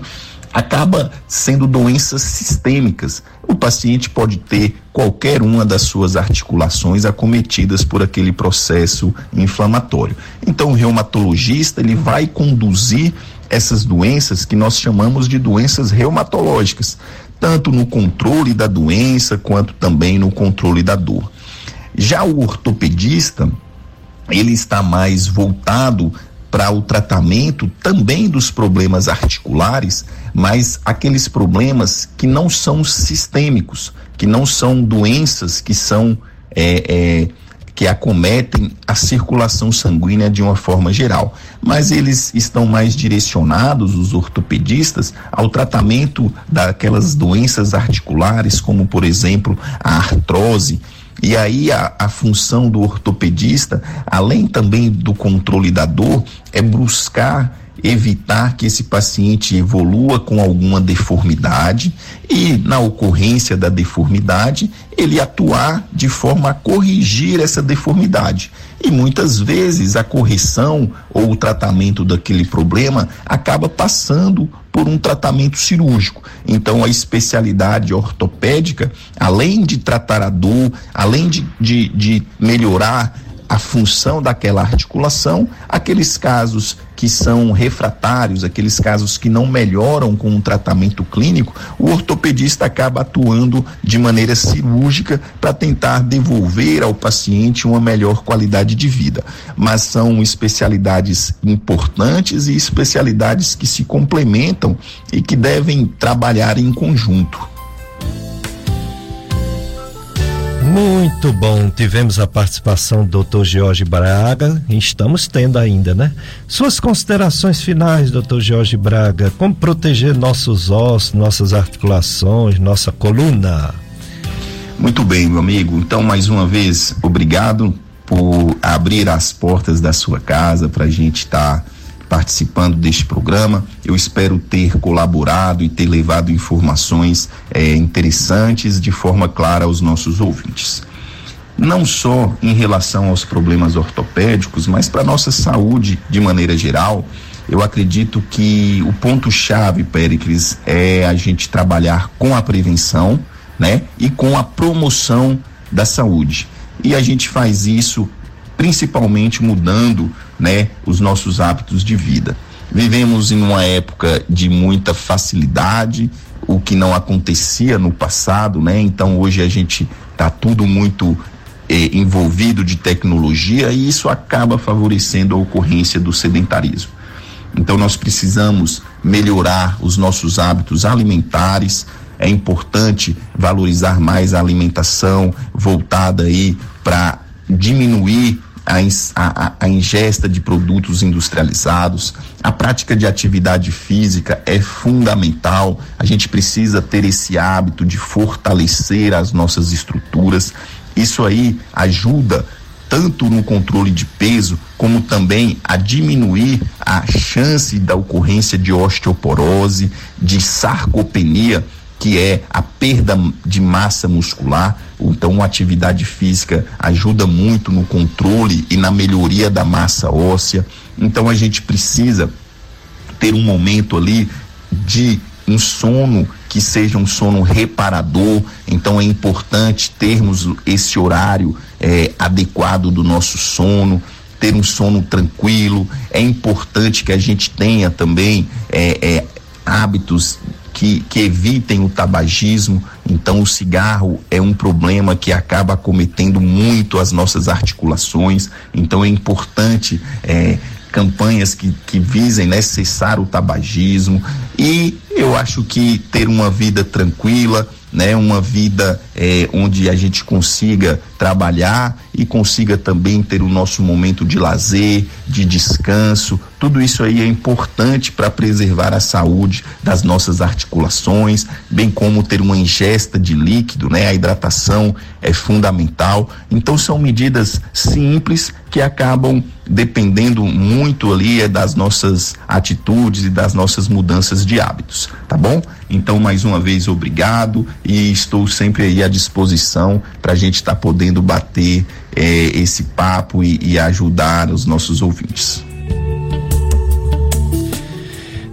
acaba sendo doenças sistêmicas. O paciente pode ter qualquer uma das suas articulações acometidas por aquele processo inflamatório. Então, o reumatologista ele vai conduzir essas doenças que nós chamamos de doenças reumatológicas, tanto no controle da doença quanto também no controle da dor. Já o ortopedista, ele está mais voltado para o tratamento também dos problemas articulares, mas aqueles problemas que não são sistêmicos, que não são doenças que são é, é, que acometem a circulação sanguínea de uma forma geral. Mas eles estão mais direcionados, os ortopedistas, ao tratamento daquelas doenças articulares, como por exemplo a artrose. E aí a, a função do ortopedista, além também do controle da dor, é buscar evitar que esse paciente evolua com alguma deformidade e, na ocorrência da deformidade, ele atuar de forma a corrigir essa deformidade. E muitas vezes a correção ou o tratamento daquele problema acaba passando por um tratamento cirúrgico. Então, a especialidade ortopédica, além de tratar a dor, além de, de, de melhorar a função daquela articulação, aqueles casos que são refratários, aqueles casos que não melhoram com um tratamento clínico, o ortopedista acaba atuando de maneira cirúrgica para tentar devolver ao paciente uma melhor qualidade de vida. Mas são especialidades importantes e especialidades que se complementam e que devem trabalhar em conjunto. Muito bom, tivemos a participação do Dr. Jorge Braga estamos tendo ainda, né? Suas considerações finais, Dr. Jorge Braga, como proteger nossos ossos, nossas articulações, nossa coluna? Muito bem, meu amigo. Então, mais uma vez, obrigado por abrir as portas da sua casa para a gente estar. Tá participando deste programa. Eu espero ter colaborado e ter levado informações é, interessantes de forma clara aos nossos ouvintes. Não só em relação aos problemas ortopédicos, mas para nossa saúde de maneira geral. Eu acredito que o ponto-chave, Pericles, é a gente trabalhar com a prevenção, né? E com a promoção da saúde. E a gente faz isso principalmente mudando né, os nossos hábitos de vida. Vivemos em uma época de muita facilidade, o que não acontecia no passado, né? Então hoje a gente está tudo muito eh, envolvido de tecnologia e isso acaba favorecendo a ocorrência do sedentarismo. Então nós precisamos melhorar os nossos hábitos alimentares. É importante valorizar mais a alimentação voltada aí para diminuir a, a, a ingesta de produtos industrializados, a prática de atividade física é fundamental. A gente precisa ter esse hábito de fortalecer as nossas estruturas. Isso aí ajuda tanto no controle de peso, como também a diminuir a chance da ocorrência de osteoporose, de sarcopenia que é a perda de massa muscular. Então, a atividade física ajuda muito no controle e na melhoria da massa óssea. Então, a gente precisa ter um momento ali de um sono que seja um sono reparador. Então, é importante termos esse horário é, adequado do nosso sono ter um sono tranquilo. É importante que a gente tenha também é, é, hábitos que, que evitem o tabagismo. Então, o cigarro é um problema que acaba cometendo muito as nossas articulações. Então, é importante é, campanhas que, que visem né, cessar o tabagismo. E eu acho que ter uma vida tranquila, né, uma vida é, onde a gente consiga trabalhar e consiga também ter o nosso momento de lazer, de descanso. Tudo isso aí é importante para preservar a saúde das nossas articulações, bem como ter uma ingesta de líquido, né? A hidratação é fundamental. Então são medidas simples que acabam dependendo muito ali é das nossas atitudes e das nossas mudanças de hábitos, tá bom? Então mais uma vez obrigado e estou sempre aí à disposição para a gente estar tá podendo bater é, esse papo e, e ajudar os nossos ouvintes.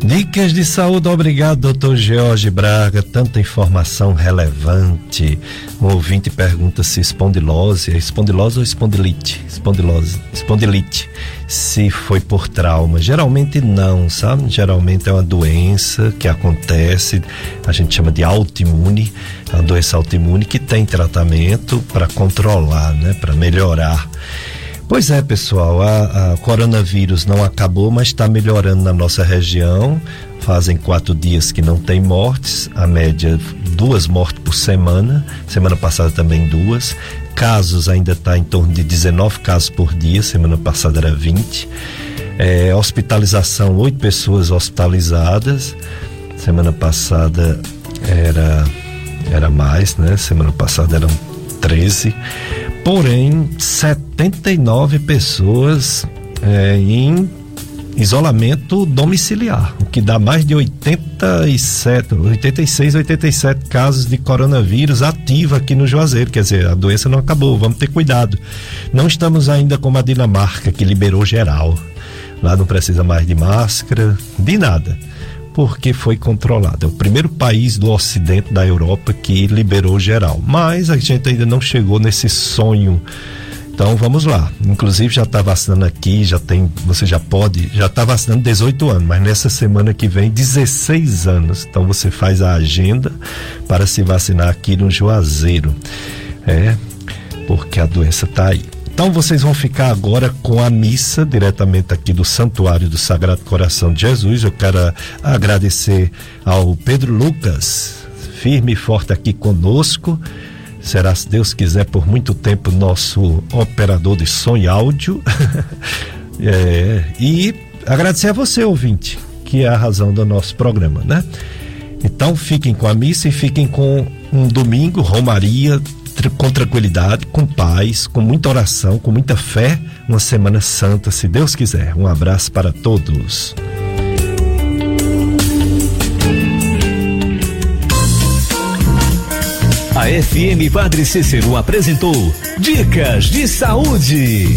Dicas de saúde, obrigado, doutor George Braga. Tanta informação relevante. Um ouvinte pergunta se espondilose é espondilose ou espondilite? Espondilose, espondilite. Se foi por trauma. Geralmente não, sabe? Geralmente é uma doença que acontece, a gente chama de autoimune, é uma doença autoimune que tem tratamento para controlar, né? Para melhorar. Pois é, pessoal, a, a coronavírus não acabou, mas está melhorando na nossa região. Fazem quatro dias que não tem mortes, a média duas mortes por semana. Semana passada também duas. Casos ainda está em torno de 19 casos por dia, semana passada era 20. É, hospitalização, oito pessoas hospitalizadas. Semana passada era, era mais, né? Semana passada eram 13 porém 79 pessoas é, em isolamento domiciliar, o que dá mais de 87, 86, 87 casos de coronavírus ativa aqui no Juazeiro, quer dizer, a doença não acabou, vamos ter cuidado. Não estamos ainda como a Dinamarca, que liberou geral. Lá não precisa mais de máscara, de nada porque foi controlado. É o primeiro país do ocidente da Europa que liberou geral. Mas a gente ainda não chegou nesse sonho. Então vamos lá. Inclusive já está vacinando aqui, já tem, você já pode, já está vacinando 18 anos, mas nessa semana que vem 16 anos. Então você faz a agenda para se vacinar aqui no Juazeiro. É, porque a doença está aí. Então vocês vão ficar agora com a missa diretamente aqui do Santuário do Sagrado Coração de Jesus. Eu quero agradecer ao Pedro Lucas, firme e forte aqui conosco, será, se Deus quiser, por muito tempo nosso operador de som e áudio. é, e agradecer a você, ouvinte, que é a razão do nosso programa, né? Então fiquem com a missa e fiquem com um domingo, Romaria, com tranquilidade, com paz, com muita oração, com muita fé, uma semana santa, se Deus quiser. Um abraço para todos. A FM Padre Cícero apresentou Dicas de Saúde.